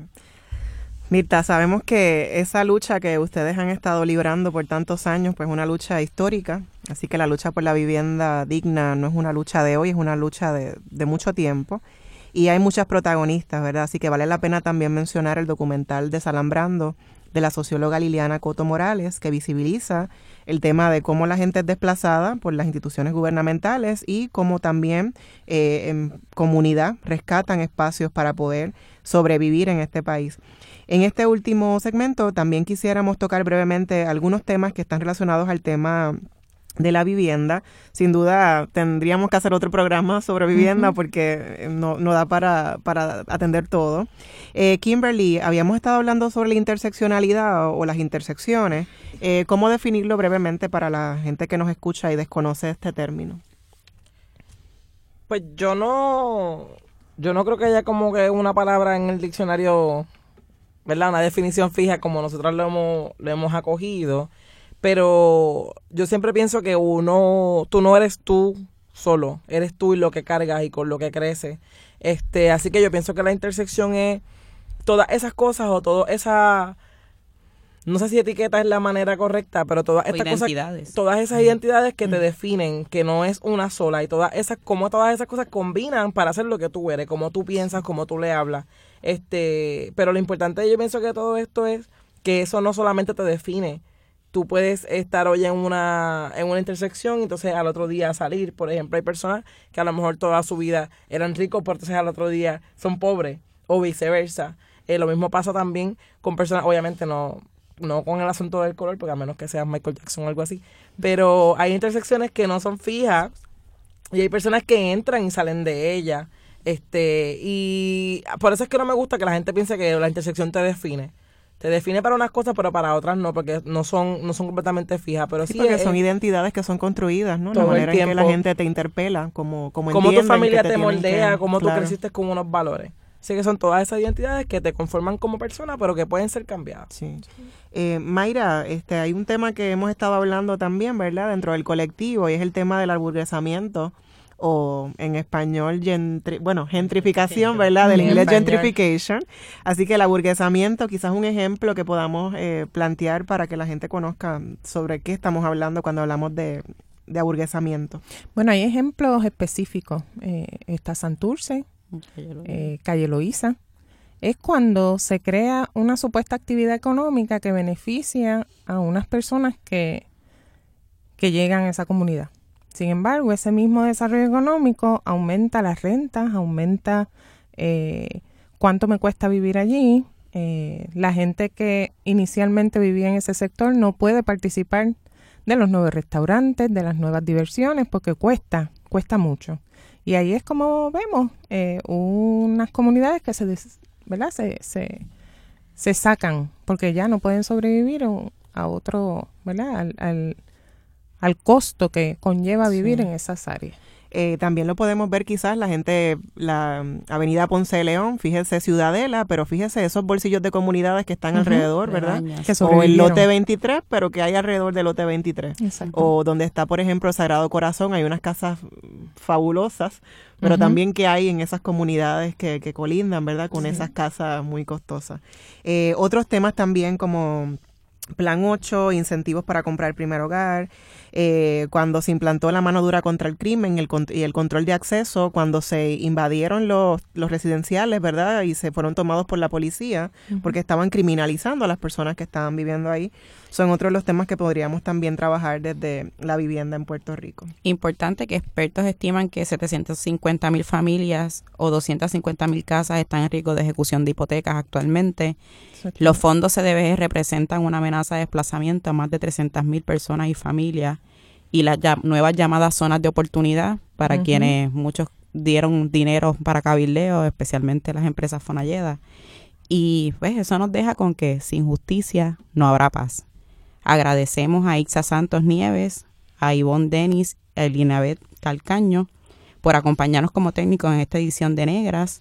Mirta, sabemos que esa lucha que ustedes han estado librando por tantos años, pues es una lucha histórica, así que la lucha por la vivienda digna no es una lucha de hoy, es una lucha de mucho tiempo. Y hay muchas protagonistas, ¿verdad? Así que vale la pena también mencionar el documental Desalambrando de la socióloga Liliana Coto Morales, que visibiliza el tema de cómo la gente es desplazada por las instituciones gubernamentales y cómo también eh, en comunidad rescatan espacios para poder sobrevivir en este país. En este último segmento también quisiéramos tocar brevemente algunos temas que están relacionados al tema de la vivienda. Sin duda tendríamos que hacer otro programa sobre vivienda porque no, no da para, para atender todo. Eh, Kimberly, habíamos estado hablando sobre la interseccionalidad o, o las intersecciones. Eh, ¿Cómo definirlo brevemente para la gente que nos escucha y desconoce este término? Pues yo no, yo no creo que haya como que una palabra en el diccionario, ¿verdad? Una definición fija como nosotros lo hemos, lo hemos acogido. Pero yo siempre pienso que uno, tú no eres tú solo, eres tú y lo que cargas y con lo que creces. Este, así que yo pienso que la intersección es todas esas cosas o todas esas no sé si etiqueta es la manera correcta, pero todas estas cosas, todas esas identidades que te definen, que no es una sola, y todas esas, como todas esas cosas combinan para hacer lo que tú eres, como tú piensas, como tú le hablas. Este, pero lo importante yo pienso que todo esto es que eso no solamente te define. Tú puedes estar hoy en una, en una intersección y entonces al otro día salir. Por ejemplo, hay personas que a lo mejor toda su vida eran ricos, pero entonces al otro día son pobres, o viceversa. Eh, lo mismo pasa también con personas, obviamente no, no con el asunto del color, porque a menos que sea Michael Jackson o algo así, pero hay intersecciones que no son fijas y hay personas que entran y salen de ella. Este, y por eso es que no me gusta que la gente piense que la intersección te define. Te define para unas cosas, pero para otras no, porque no son, no son completamente fijas. Pero sí, Sí, porque es- son identidades que son construidas, ¿no? La manera en que la gente te interpela, como, como cómo tu familia te, moldea, que- cómo tú creciste con unos valores. Así que son todas esas identidades que te conforman como persona, pero que pueden ser cambiadas. Sí. Eh, Mayra, este, hay un tema que hemos estado hablando también, ¿verdad? Dentro del colectivo y es el tema del aburguesamiento o en español, gentri- bueno, gentrificación, ¿verdad? Del inglés gentrification. Así que el aburguesamiento quizás un ejemplo que podamos eh, plantear para que la gente conozca sobre qué estamos hablando cuando hablamos de, de aburguesamiento. Bueno, hay ejemplos específicos. Eh, está Santurce, eh, Calle Loíza. Es cuando se crea una supuesta actividad económica que beneficia a unas personas que, que llegan a esa comunidad. Sin embargo, ese mismo desarrollo económico aumenta las rentas, aumenta eh, cuánto me cuesta vivir allí. Eh, la gente que inicialmente vivía en ese sector no puede participar de los nuevos restaurantes, de las nuevas diversiones, porque cuesta, cuesta mucho. Y ahí es como vemos eh, unas comunidades que se, ¿verdad? Se, se, se sacan porque ya no pueden sobrevivir a- otro, ¿verdad? Al, al costo que conlleva vivir Sí. en esas áreas. Eh, también lo podemos ver quizás la gente, la mm, avenida Ponce de León, fíjese Ciudadela, pero fíjese esos bolsillos de comunidades que están alrededor, ¿verdad? Que O el lote 23, pero que hay alrededor del lote 23. Exacto. O donde está, por ejemplo, Sagrado Corazón, hay unas casas mm, fabulosas, pero también que hay en esas comunidades que, que colindan, ¿verdad? Con Sí. esas casas muy costosas. Eh, otros temas también como Plan 8, incentivos para comprar el primer hogar, eh, cuando se implantó la mano dura contra el crimen el y el control de acceso, cuando se invadieron los, los residenciales, ¿verdad? Y se fueron tomados por la policía porque estaban criminalizando a las personas que estaban viviendo ahí. Son otros los temas que podríamos también trabajar desde la vivienda en Puerto Rico. Importante que expertos estiman que 750 mil familias o 250 mil casas están en riesgo de ejecución de hipotecas actualmente. Los fondos CDBG representan una amenaza de desplazamiento a más de 300 mil personas y familias y las ya- nuevas llamadas zonas de oportunidad para quienes muchos dieron dinero para cabildeo, especialmente las empresas Fonalleda. Y pues eso nos deja con que sin justicia no habrá paz. Agradecemos a Ixa Santos Nieves, a Ivonne Denis, a Elinabeth Calcaño por acompañarnos como técnicos en esta edición de Negras.